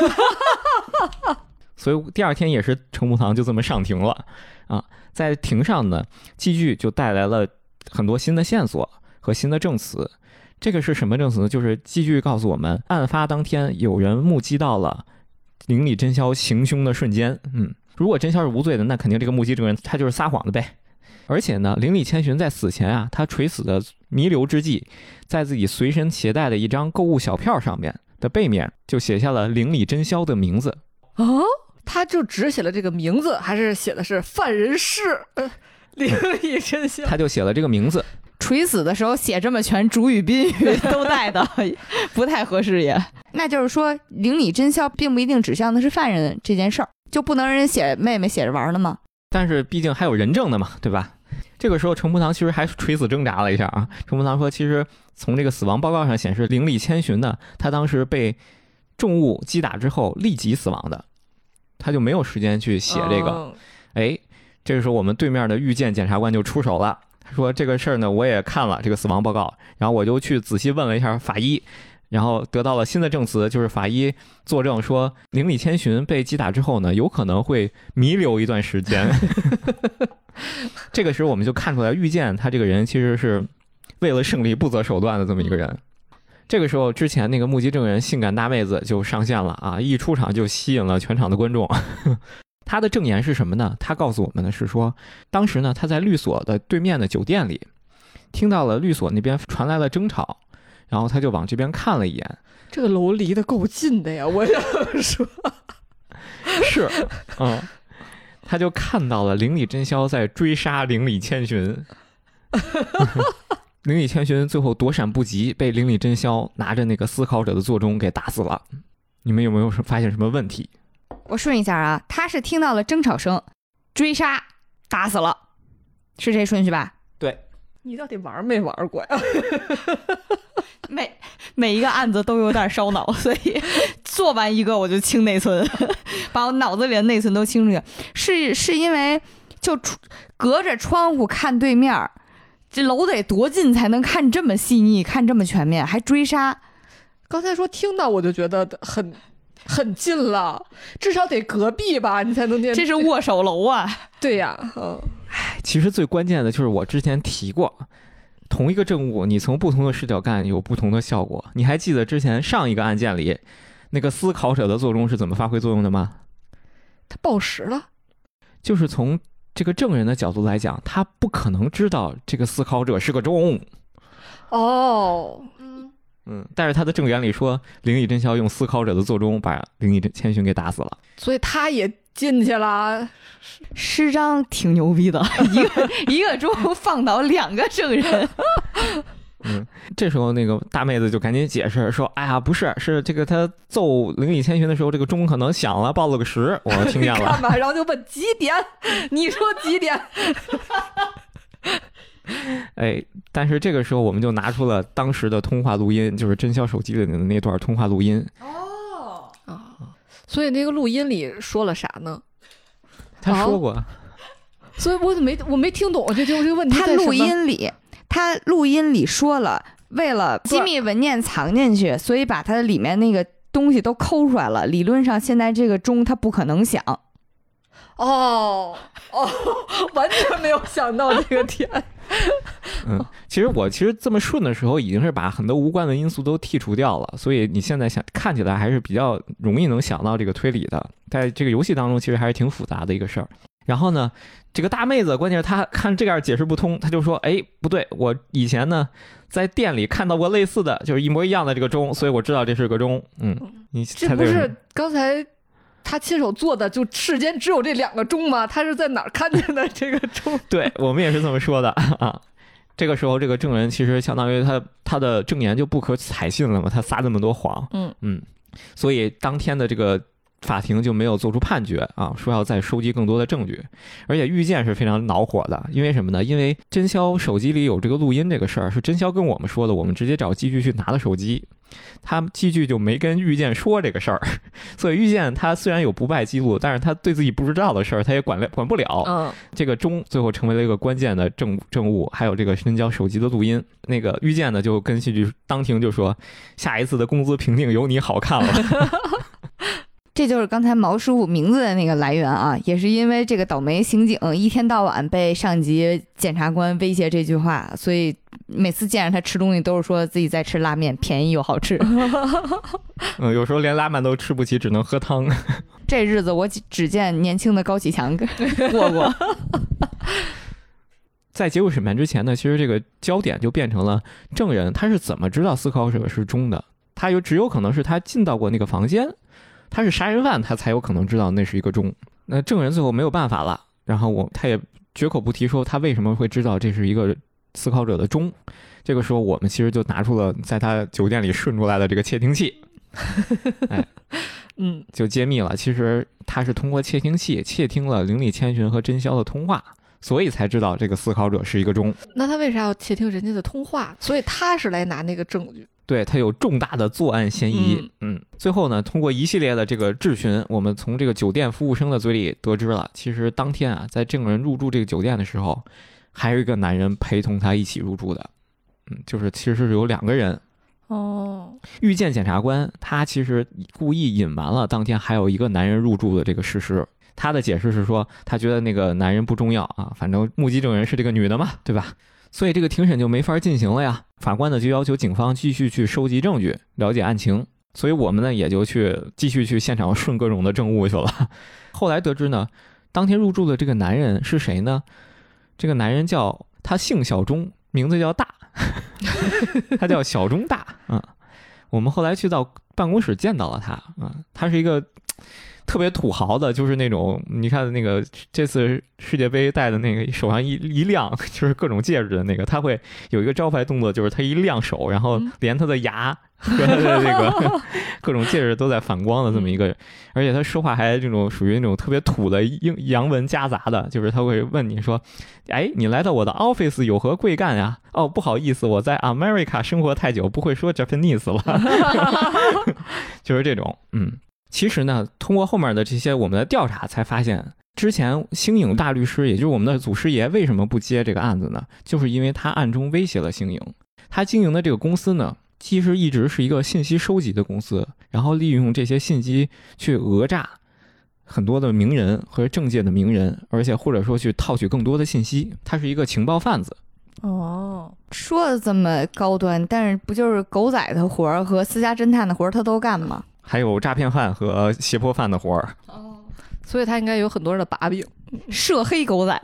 所以第二天也是程步堂就这么上庭了啊。在庭上呢，继续就带来了很多新的线索和新的证词。这个是什么证词呢？就是继续告诉我们，案发当天有人目击到了。邻里真宵行凶的瞬间，嗯，如果真宵是无罪的，那肯定这个目击证人他就是撒谎的呗。而且呢，邻里千寻在死前啊，他垂死的弥留之际，在自己随身携带的一张购物小票上面的背面就写下了邻里真宵的名字。哦，他就只写了这个名字，还是写的是犯人是邻里真宵？他就写了这个名字。垂死的时候写这么全，主语宾语都带的，[LAUGHS] 不太合适也。那就是说，邻里真宵并不一定指向的是犯人这件事儿，就不能人写妹妹写着玩的吗？但是毕竟还有人证的嘛，对吧？这个时候，程步堂其实还垂死挣扎了一下啊。程步堂说，其实从这个死亡报告上显示，邻里千寻呢，他当时被重物击打之后立即死亡的，他就没有时间去写这个。哎，这个时候我们对面的遇见检察官就出手了。说这个事儿呢，我也看了这个死亡报告，然后我就去仔细问了一下法医，然后得到了新的证词，就是法医作证说，灵里千寻被击打之后呢，有可能会弥留一段时间。[LAUGHS] 这个时候我们就看出来，遇见他这个人其实是为了胜利不择手段的这么一个人。这个时候，之前那个目击证人性感大妹子就上线了啊！一出场就吸引了全场的观众。[LAUGHS] 他的证言是什么呢？他告诉我们的是说，当时呢他在律所的对面的酒店里，听到了律所那边传来了争吵，然后他就往这边看了一眼。这个楼离得够近的呀，我想说，[LAUGHS] 是，嗯，他就看到了邻里真宵在追杀邻里千寻。[LAUGHS] 邻里千寻最后躲闪不及，被邻里真宵拿着那个思考者的座钟给打死了。你们有没有发现什么问题？我顺一下啊，他是听到了争吵声，追杀，打死了，是这顺序吧？对，你到底玩没玩过呀？[LAUGHS] 每每一个案子都有点烧脑，所以做完一个我就清内存，[LAUGHS] 把我脑子里的内存都清出去。是是因为就隔着窗户看对面。这楼得多近才能看这么细腻，看这么全面，还追杀？刚才说听到我就觉得很很近了，至少得隔壁吧，你才能听。这是握手楼啊！[LAUGHS] 对呀，嗯。唉，其实最关键的就是我之前提过，同一个证物，你从不同的视角干有不同的效果。你还记得之前上一个案件里，那个思考者的作用是怎么发挥作用的吗？他报时了，就是从。这个证人的角度来讲，他不可能知道这个思考者是个钟。哦，嗯嗯，但是他的证言里说，灵异真宵用思考者的座钟把灵异千寻给打死了，所以他也进去了。师章挺牛逼的，[LAUGHS] 一个一个钟放倒两个证人。[LAUGHS] 嗯，这时候那个大妹子就赶紧解释说：“哎呀，不是，是这个他揍灵异千寻的时候，这个钟可能响了，报了个时，我听见了。[LAUGHS] ”然后就问几点？你说几点？[LAUGHS] 哎，但是这个时候我们就拿出了当时的通话录音，就是真宵手机里的那段通话录音。哦啊，所以那个录音里说了啥呢？他说过。所以我怎么没我没听懂这就这个问题？他录音里。他录音里说了，为了机密文件藏进去，所以把它里面那个东西都抠出来了。理论上，现在这个钟它不可能响。哦哦，[LAUGHS] 完全没有想到这个点。嗯，其实我其实这么顺的时候，已经是把很多无关的因素都剔除掉了，所以你现在想看起来还是比较容易能想到这个推理的。在这个游戏当中，其实还是挺复杂的一个事儿。然后呢，这个大妹子，关键是她看这样解释不通，她就说：“哎，不对，我以前呢在店里看到过类似的，就是一模一样的这个钟，所以我知道这是个钟。”嗯，你这不是刚才他亲手做的，就世间只有这两个钟吗？他是在哪儿看见的这个钟？[LAUGHS] 对我们也是这么说的 [LAUGHS] 啊。这个时候，这个证人其实相当于他他的证言就不可采信了嘛，他撒这么多谎。嗯嗯，所以当天的这个。法庭就没有做出判决啊，说要再收集更多的证据，而且遇见是非常恼火的，因为什么呢？因为真宵手机里有这个录音这个事儿，是真宵跟我们说的，我们直接找寄据去拿的手机，他寄据就没跟遇见说这个事儿，[LAUGHS] 所以遇见他虽然有不败记录，但是他对自己不知道的事儿他也管了管不了。嗯，这个钟最后成为了一个关键的证证物，还有这个真宵手机的录音，那个遇见呢就跟戏剧当庭就说，下一次的工资评定有你好看了。[LAUGHS] 这就是刚才毛师傅名字的那个来源啊，也是因为这个倒霉刑警一天到晚被上级检察官威胁这句话，所以每次见着他吃东西都是说自己在吃拉面，便宜又好吃。[LAUGHS] 嗯，有时候连拉面都吃不起，只能喝汤。[LAUGHS] 这日子我只见年轻的高启强 [LAUGHS] 过过。在结束审判之前呢，其实这个焦点就变成了证人他是怎么知道思考者是中的？他有只有可能是他进到过那个房间。他是杀人犯，他才有可能知道那是一个钟。那证人最后没有办法了，然后我他也绝口不提说他为什么会知道这是一个思考者的钟。这个时候，我们其实就拿出了在他酒店里顺出来的这个窃听器，[LAUGHS] 哎，嗯，就揭秘了，其实他是通过窃听器窃听了灵里千寻和真宵的通话，所以才知道这个思考者是一个钟。那他为啥要窃听人家的通话？所以他是来拿那个证据。对他有重大的作案嫌疑。嗯，最后呢，通过一系列的这个质询，我们从这个酒店服务生的嘴里得知了，其实当天啊，在证人入住这个酒店的时候，还有一个男人陪同他一起入住的。嗯，就是其实是有两个人。哦，遇见检察官，他其实故意隐瞒了当天还有一个男人入住的这个事实。他的解释是说，他觉得那个男人不重要啊，反正目击证人是这个女的嘛，对吧？所以这个庭审就没法进行了呀。法官呢就要求警方继续去收集证据，了解案情。所以我们呢也就去继续去现场顺各种的证物去了。[LAUGHS] 后来得知呢，当天入住的这个男人是谁呢？这个男人叫他姓小钟，名字叫大，[LAUGHS] 他叫小钟大啊。我们后来去到办公室见到了他啊，他是一个特别土豪的，就是那种你看那个这次世界杯戴的那个手上一一亮，就是各种戒指的那个，他会有一个招牌动作，就是他一亮手，然后连他的牙。和他的这个 [LAUGHS] 各种戒指都在反光的这么一个，而且他说话还这种属于那种特别土的英洋文夹杂的，就是他会问你说：“哎，你来到我的 office 有何贵干呀？”哦，不好意思，我在 America 生活太久，不会说 Japanese 了。[LAUGHS] [LAUGHS] 就是这种，嗯，其实呢，通过后面的这些我们的调查才发现，之前星影大律师，也就是我们的祖师爷，为什么不接这个案子呢？就是因为他暗中威胁了星影，他经营的这个公司呢。其实一直是一个信息收集的公司，然后利用这些信息去讹诈很多的名人和政界的名人，而且或者说去套取更多的信息。他是一个情报贩子。哦，说的这么高端，但是不就是狗仔的活儿和私家侦探的活儿他都干吗？还有诈骗犯和胁迫犯的活儿。哦，所以他应该有很多人的把柄，涉黑狗仔。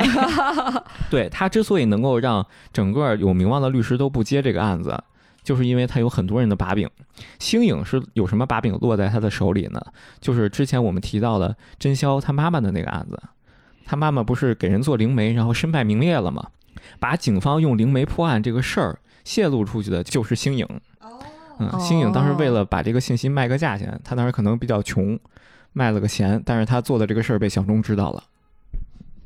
[LAUGHS] 对他之所以能够让整个有名望的律师都不接这个案子。就是因为他有很多人的把柄，星影是有什么把柄落在他的手里呢？就是之前我们提到的真宵他妈妈的那个案子，他妈妈不是给人做灵媒，然后身败名裂了吗？把警方用灵媒破案这个事儿泄露出去的就是星影。嗯，星影当时为了把这个信息卖个价钱，他当时可能比较穷，卖了个钱，但是他做的这个事儿被小钟知道了。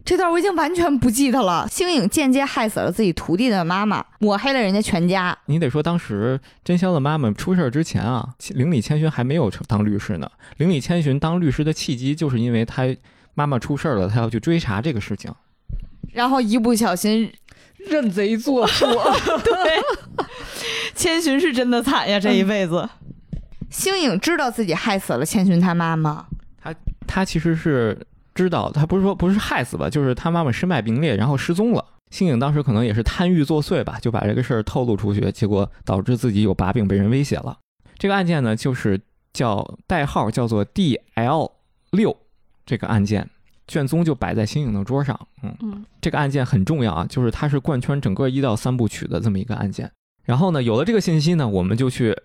这段我已经完全不记得了。星影间接害死了自己徒弟的妈妈，抹黑了人家全家。你得说，当时真宵的妈妈出事儿之前啊，邻里千寻还没有当律师呢。邻里千寻当律师的契机，就是因为他妈妈出事儿了，他要去追查这个事情。然后一不小心认贼作父。对，千寻是真的惨呀，这一辈子。星影知道自己害死了千寻他妈妈。他他其实是。知道他不是说不是害死吧，就是他妈妈身败名裂，然后失踪了。星影当时可能也是贪欲作祟吧，就把这个事儿透露出去，结果导致自己有把柄被人威胁了。这个案件呢，就是叫代号叫做 D L 六这个案件，卷宗就摆在新颖的桌上。嗯嗯，这个案件很重要啊，就是它是贯穿整个一到三部曲的这么一个案件。然后呢，有了这个信息呢，我们就去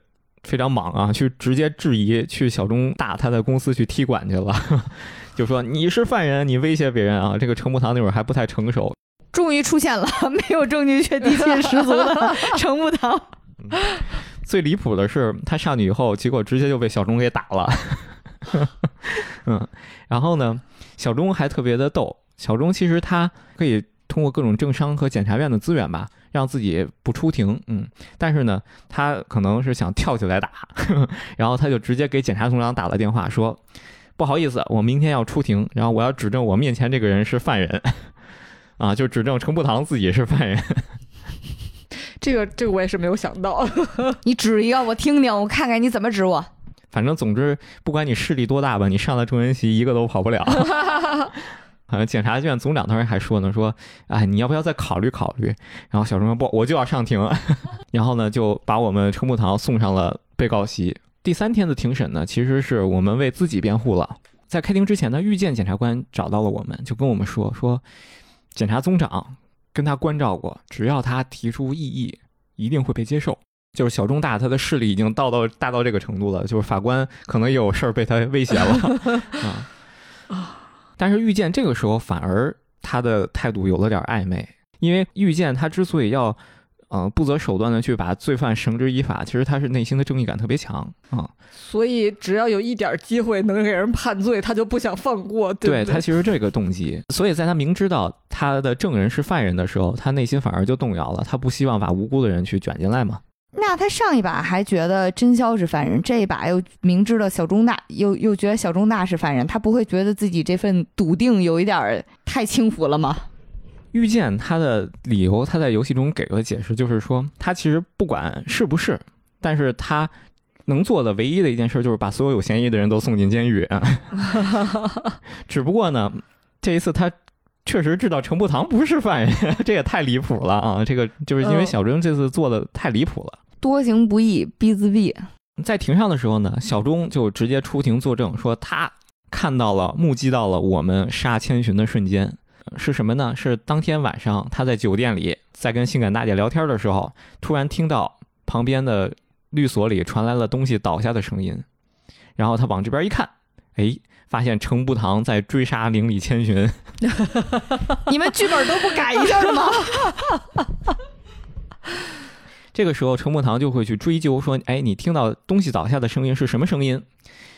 非常莽啊，去直接质疑，去小钟大他的公司去踢馆去了。[LAUGHS] 就说你是犯人，你威胁别人啊！这个程步堂那会儿还不太成熟，终于出现了 [LAUGHS] 没有证据却底气十足的 [LAUGHS] 程步堂。最离谱的是，他上去以后，结果直接就被小钟给打了。嗯，然后呢，小钟还特别的逗。小钟其实他可以通过各种政商和检察院的资源吧，让自己不出庭。嗯，但是呢，他可能是想跳起来打，呵 [LAUGHS] 呵然后他就直接给检察总长打了电话说。不好意思，我明天要出庭，然后我要指证我面前这个人是犯人，[LAUGHS] 啊，就指证程步堂自己是犯人。[LAUGHS] 这个这个我也是没有想到，你指一个我听听，我看看你怎么指我。反正总之，不管你势力多大吧，你上了中人席一个都跑不了。[LAUGHS] 好像检察院总长当时还说呢，说哎，你要不要再考虑考虑？然后小钟说不，我就要上庭。[LAUGHS] 然后呢，就把我们程步堂送上了被告席。第三天的庭审呢，其实是我们为自己辩护了。在开庭之前呢，遇见检察官找到了我们，就跟我们说说，检察总长跟他关照过，只要他提出异议，一定会被接受。就是小中大他的势力已经到到大到这个程度了，就是法官可能也有事儿被他威胁了 [LAUGHS] 啊。但是遇见这个时候反而他的态度有了点暧昧，因为遇见他之所以要。嗯，不择手段的去把罪犯绳之以法，其实他是内心的正义感特别强啊。所以只要有一点机会能给人判罪，他就不想放过。对他其实这个动机，所以在他明知道他的证人是犯人的时候，他内心反而就动摇了。他不希望把无辜的人去卷进来嘛。那他上一把还觉得真宵是犯人，这一把又明知道小钟大，又又觉得小钟大是犯人，他不会觉得自己这份笃定有一点太轻浮了吗？遇见他的理由，他在游戏中给个解释，就是说他其实不管是不是，但是他能做的唯一的一件事就是把所有有嫌疑的人都送进监狱。[LAUGHS] 只不过呢，这一次他确实知道程步堂不是犯人，[LAUGHS] 这也太离谱了啊！这个就是因为嗯小钟这次做的太离谱了。多行不义必自毙。在庭上的时候呢，小钟就直接出庭作证，说他看到了、目击到了我们杀千寻的瞬间。呃是什么呢？是当天晚上他在酒店里在跟性感大姐聊天的时候，突然听到旁边的律所里传来了东西倒下的声音，然后他往这边一看，哎，发现程步堂在追杀邻里千寻。[LAUGHS] 你们剧本都不改一下的吗？[LAUGHS] 这个时候，程步堂就会去追究说：“哎，你听到东西倒下的声音是什么声音？”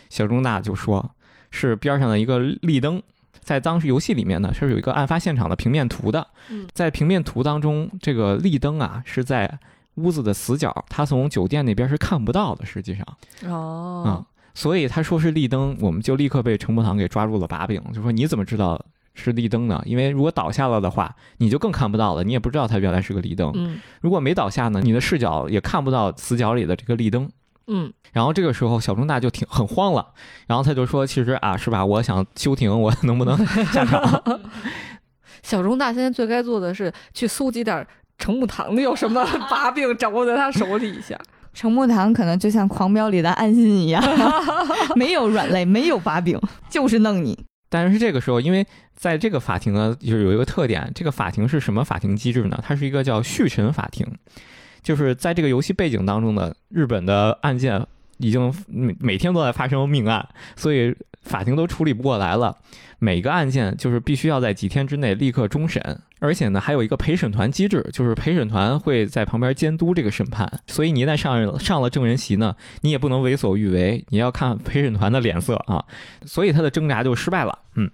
小钟大就说：“是边上的一个立灯。”在当时游戏里面呢，是有一个案发现场的平面图的嗯。在平面图当中，这个立灯啊是在屋子的死角，他从酒店那边是看不到的。实际上，哦啊、所以他说是立灯，我们就立刻被程步堂给抓住了把柄，就说你怎么知道是立灯呢？因为如果倒下了的话，你就更看不到了，你也不知道它原来是个立灯。嗯如果没倒下呢，你的视角也看不到死角里的这个立灯。嗯然后这个时候，小钟大就挺很慌了，然后他就说：“其实啊，是吧？我想休庭，我 [LAUGHS] 能不能下场 [LAUGHS] 小钟大现在最该做的是去搜集点程木堂的有什么把柄，掌握在他手里一下。程木堂可能就像《狂飙》里的安心一样，[LAUGHS] 没有软肋，没有把柄，就是弄你。？”但是这个时候，因为在这个法庭呢，就是有一个特点，这个法庭是什么法庭机制呢？它是一个叫续审法庭，就是在这个游戏背景当中的，日本的案件已经每每天都在发生命案，所以法庭都处理不过来了。每个案件就是必须要在几天之内立刻终审，而且呢还有一个陪审团机制，就是陪审团会在旁边监督这个审判。所以你一旦上上了证人席呢，你也不能为所欲为，你要看陪审团的脸色啊。所以他的挣扎就失败了，嗯。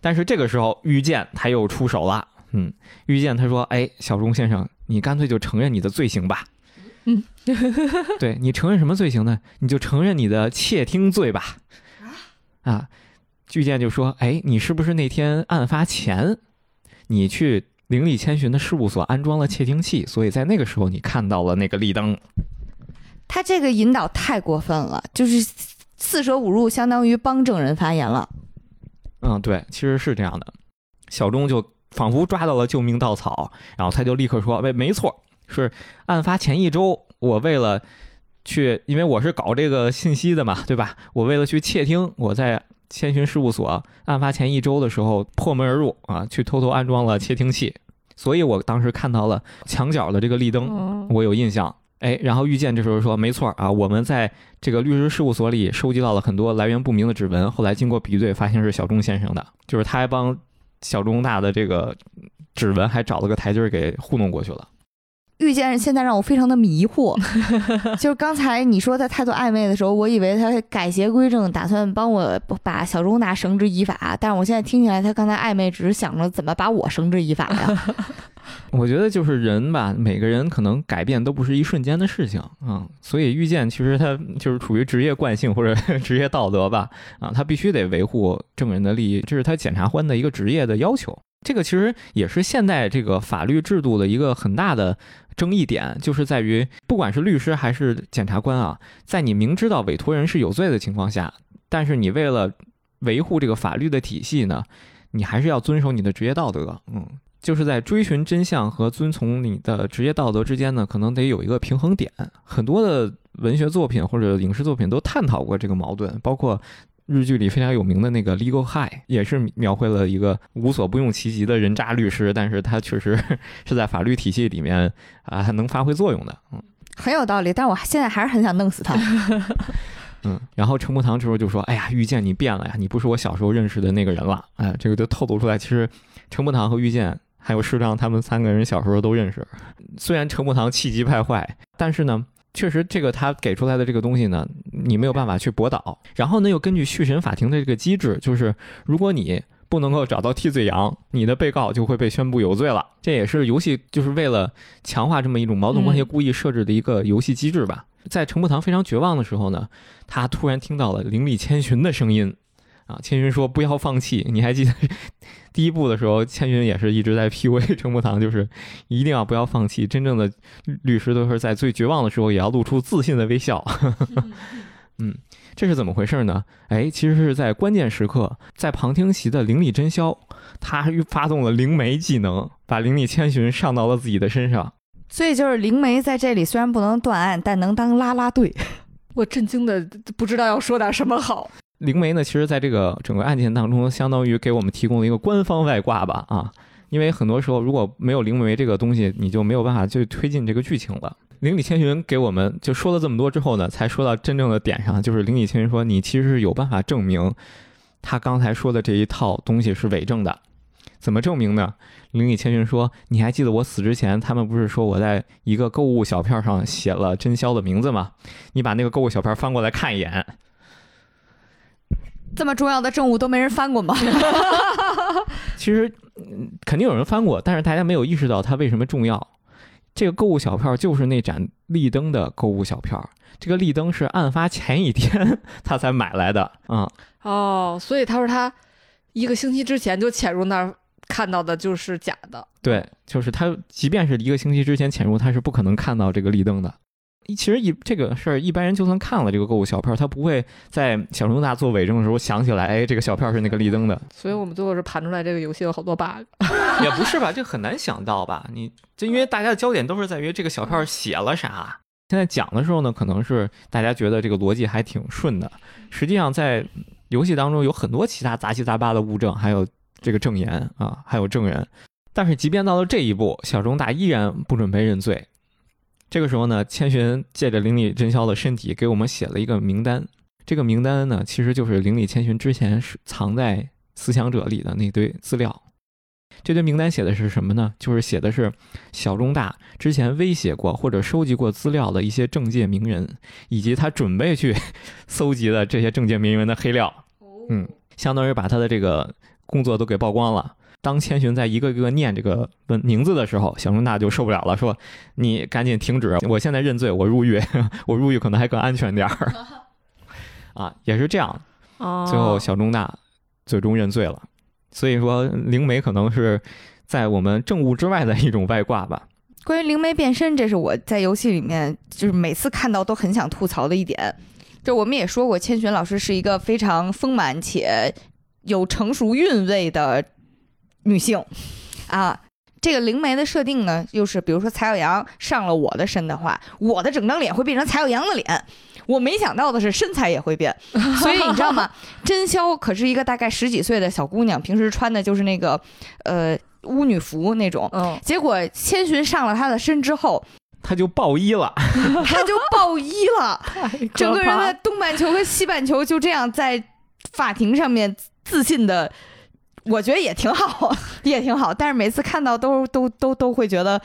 但是这个时候遇见他又出手了，嗯，遇见他说：“哎，小钟先生，你干脆就承认你的罪行吧。”嗯，[LAUGHS] 对你承认什么罪行呢？你就承认你的窃听罪吧。啊，巨剑就说：“哎，你是不是那天案发前，你去邻里千寻的事务所安装了窃听器，所以在那个时候你看到了那个立灯？他这个引导太过分了，就是四舍五入，相当于帮证人发言了。嗯，对，其实是这样的。小钟就仿佛抓到了救命稻草，然后他就立刻说：“喂，没错，是案发前一周，我为了去，因为我是搞这个信息的嘛，[LAUGHS] 对吧？我为了去窃听，我在千寻事务所案发前一周的时候破门而入啊，去偷偷安装了窃听器，所以我当时看到了墙角的这个立灯，嗯我有印象。哎，然后遇见这时候说，没错啊，我们在这个律师事务所里收集到了很多来源不明的指纹，后来经过比对，发现是小钟先生的，就是他还帮小钟大的这个指纹还找了个台阶儿给糊弄过去了。遇见现在让我非常的迷惑，[LAUGHS] 就是刚才你说他态度暧昧的时候，我以为他改邪归正，打算帮我把小钟大绳之以法，但是我现在听起来，他刚才暧昧只是想着怎么把我绳之以法呀。[LAUGHS] 我觉得就是人吧，每个人可能改变都不是一瞬间的事情啊、嗯所以遇见其实他就是处于职业惯性或者 [LAUGHS] 职业道德吧，啊，他必须得维护证人的利益，这是他检察官的一个职业的要求。这个其实也是现代这个法律制度的一个很大的争议点，就是在于不管是律师还是检察官啊，在你明知道委托人是有罪的情况下，但是你为了维护这个法律的体系呢，你还是要遵守你的职业道德，嗯。就是在追寻真相和遵从你的职业道德之间呢，可能得有一个平衡点。很多的文学作品或者影视作品都探讨过这个矛盾，包括日剧里非常有名的那个《Legal High》，也是描绘了一个无所不用其极的人渣律师，但是他确实 [LAUGHS] 是在法律体系里面啊，还能发挥作用的。嗯很有道理，但我现在还是很想弄死他。[LAUGHS] 嗯，然后陈木堂这时候就说：“哎呀，遇见你变了呀，你不是我小时候认识的那个人了。”哎，这个就透露出来，其实陈木堂和遇见还有师长他们三个人小时候都认识。虽然陈木堂气急败坏，但是呢，确实这个他给出来的这个东西呢，你没有办法去驳倒。然后呢，又根据续审法庭的这个机制，就是如果你不能够找到替罪羊，你的被告就会被宣布有罪了。这也是游戏就是为了强化这么一种矛盾关系，嗯故意设置的一个游戏机制吧。在程步堂非常绝望的时候呢，他突然听到了邻里千寻的声音，啊，千寻说不要放弃。你还记得第一部的时候，千寻也是一直在 PUA 程步堂，就是一定要不要放弃。真正的律师都是在最绝望的时候也要露出自信的微笑。[LAUGHS] 嗯，这是怎么回事呢？哎，其实是在关键时刻，在旁听席的灵力真宵，他发动了灵媒技能，把灵力千寻上到了自己的身上。所以就是灵媒在这里虽然不能断案，但能当拉拉队。[LAUGHS] 我震惊的不知道要说点什么好。灵媒呢，其实在这个整个案件当中，相当于给我们提供了一个官方外挂吧，啊，因为很多时候如果没有灵媒这个东西，你就没有办法去推进这个剧情了。灵里千寻给我们就说了这么多之后呢，才说到真正的点上，就是灵里千寻说你其实是有办法证明他刚才说的这一套东西是伪证的。怎么证明呢？灵里千寻说：“你还记得我死之前，他们不是说我在一个购物小票上写了真宵的名字吗？你把那个购物小票翻过来看一眼。这么重要的证物都没人翻过吗？[LAUGHS] 其实肯定有人翻过，但是大家没有意识到它为什么重要。这个购物小票就是那盏立灯的购物小票，这个立灯是案发前一天 [LAUGHS] 他才买来的啊。哦，所以他说他一个星期之前就潜入那儿。”看到的就是假的，对，就是他，即便是一个星期之前潜入，他是不可能看到这个立灯的。其实一这个事儿，一般人就算看了这个购物小票，他不会在小中大做伪证的时候想起来，哎，这个小票是那个立灯的。所以我们最后是盘出来这个游戏有好多 bug，[LAUGHS] 也不是吧？这很难想到吧？你就因为大家的焦点都是在于这个小票写了啥。现在讲的时候呢，可能是大家觉得这个逻辑还挺顺的，实际上在游戏当中有很多其他杂七杂八的物证，还有。这个证言啊，还有证人，但是即便到了这一步，小中大依然不准备认罪。这个时候呢，千寻借着灵里真宵的身体给我们写了一个名单。这个名单呢，其实就是灵里千寻之前是藏在思想者里的那堆资料。这堆名单写的是什么呢？就是写的是小中大之前威胁过或者收集过资料的一些政界名人，以及他准备去搜集的这些政界名人的黑料。嗯，相当于把他的这个。工作都给曝光了。当千寻在一个一个念这个文名字的时候，小中大就受不了了，说：“你赶紧停止！我现在认罪，我入狱，[LAUGHS] 我入狱可能还更安全点儿。[LAUGHS] ”啊，也是这样。最后小中大最终认罪了。所以说，灵媒可能是在我们政务之外的一种外挂吧。关于灵媒变身，这是我在游戏里面就是每次看到都很想吐槽的一点。就我们也说过，千寻老师是一个非常丰满且。有成熟韵味的女性啊，这个灵媒的设定呢，又是比如说蔡小阳上了我的身的话，我的整张脸会变成蔡小阳的脸。我没想到的是身材也会变，[LAUGHS] 所以你知道吗？真宵可是一个大概十几岁的小姑娘，平时穿的就是那个呃巫女服那种。嗯，结果千寻上了她的身之后，她就爆衣了，[LAUGHS] 她就爆衣了，整个人的东半球和西半球就这样在法庭上面。自信的，我觉得也挺好，也挺好。但是每次看到都都都都会觉得，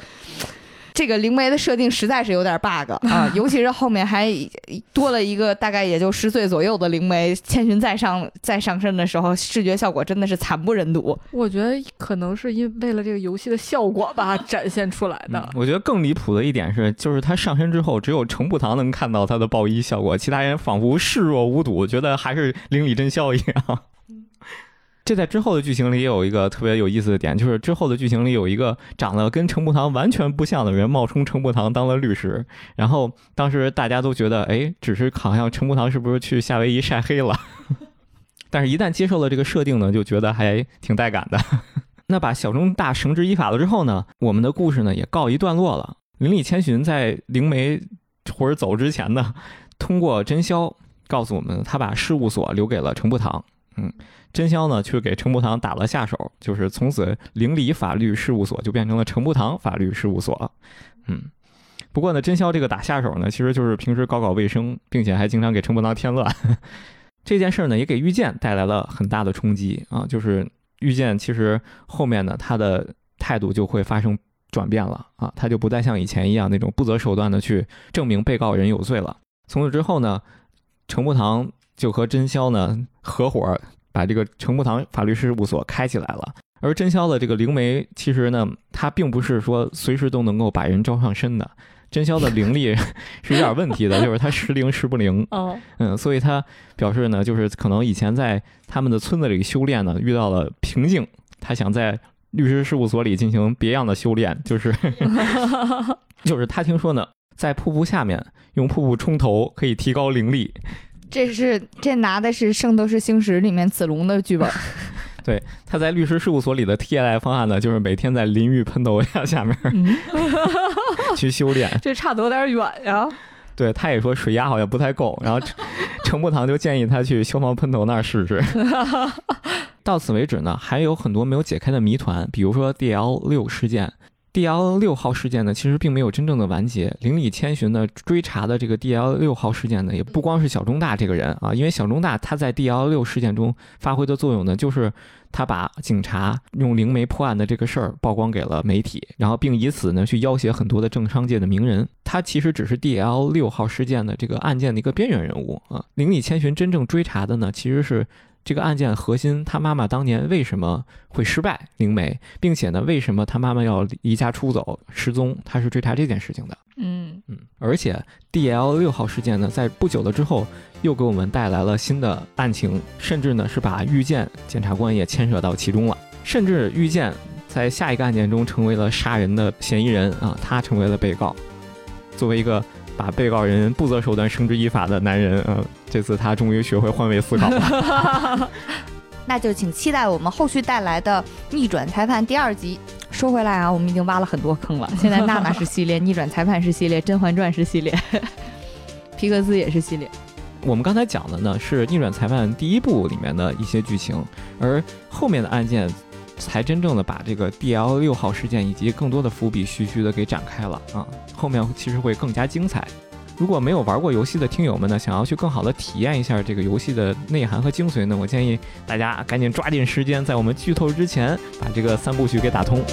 这个灵媒的设定实在是有点 bug 啊，[LAUGHS] 尤其是后面还多了一个大概也就十岁左右的灵媒，千寻再上再上身的时候，视觉效果真的是惨不忍睹。我觉得可能是因为了这个游戏的效果吧，展现出来的。我觉得更离谱的一点是，就是他上身之后，只有程步堂能看到他的爆衣效果，其他人仿佛视若无睹，觉得还是灵里真宵一样。这在之后的剧情里也有一个特别有意思的点，就是之后的剧情里有一个长得跟程步堂完全不像的人冒充程步堂当了律师，然后当时大家都觉得，哎，只是好像程步堂是不是去夏威夷晒黑了？但是，一旦接受了这个设定呢，就觉得还挺带感的。那把小中大绳之以法了之后呢，我们的故事呢也告一段落了。林里千寻在灵媒或者走之前呢，通过真宵告诉我们，他把事务所留给了程步堂。嗯。真宵呢，却给程步堂打了下手，就是从此灵里法律事务所就变成了程步堂法律事务所。嗯，不过呢，真宵这个打下手呢，其实就是平时搞搞卫生，并且还经常给程步堂添乱。[LAUGHS] 这件事呢，也给玉剑带来了很大的冲击啊，就是玉剑其实后面呢，他的态度就会发生转变了啊，他就不再像以前一样那种不择手段的去证明被告人有罪了。从此之后呢，程步堂就和真宵呢合伙。把这个程步堂法律事务所开起来了，而真宵的这个灵媒其实呢，他并不是说随时都能够把人招上身的。真宵的灵力 [LAUGHS] 是有点问题的，就是他时灵时不灵。哦，嗯，所以他表示呢，就是可能以前在他们的村子里修炼呢，遇到了瓶颈，他想在律师事务所里进行别样的修炼，就是 [LAUGHS] 就是他听说呢，在瀑布下面用瀑布冲头可以提高灵力。这是这拿的是《圣斗士星矢》里面子龙的剧本。[LAUGHS] 对他在律师事务所里的替代方案呢，就是每天在淋浴喷头呀下面嗯，[LAUGHS] 去修炼。这差的有点远呀。对，他也说水压好像不太够，然后程程步堂就建议他去消防喷头那儿试试。[LAUGHS] 到此为止呢，还有很多没有解开的谜团，比如说 DL 六事件。DL 六号事件呢，其实并没有真正的完结。邻里千寻呢追查的这个 DL 六号事件呢，也不光是小中大这个人啊，因为小中大他在 DL 六事件中发挥的作用呢，就是他把警察用灵媒破案的这个事儿曝光给了媒体，然后并以此呢去要挟很多的政商界的名人。他其实只是 DL 六号事件的这个案件的一个边缘人物啊。邻里千寻真正追查的呢，其实是。这个案件核心，他妈妈当年为什么会失败灵媒，并且呢，为什么他妈妈要离家出走失踪？他是追查这件事情的。嗯嗯，而且 D L 六号事件呢，在不久了之后，又给我们带来了新的案情，甚至呢是把遇见检察官也牵扯到其中了，甚至遇见在下一个案件中成为了杀人的嫌疑人啊，他成为了被告。作为一个把被告人不择手段绳之以法的男人呃，这次他终于学会换位思考了。[LAUGHS] 那就请期待我们后续带来的《逆转裁判》第二集。说回来啊，我们已经挖了很多坑了。现在娜娜是系列，《逆转裁判》是系列，《甄嬛传》是系列，皮克斯也是系列。我们刚才讲的呢是《逆转裁判》第一部里面的一些剧情，而后面的案件才真正的把这个 D L 六号事件以及更多的伏笔徐徐的给展开了啊，后面其实会更加精彩。如果没有玩过游戏的听友们呢，想要去更好的体验一下这个游戏的内涵和精髓呢，我建议大家赶紧抓紧时间，在我们剧透之前把这个三部曲给打通。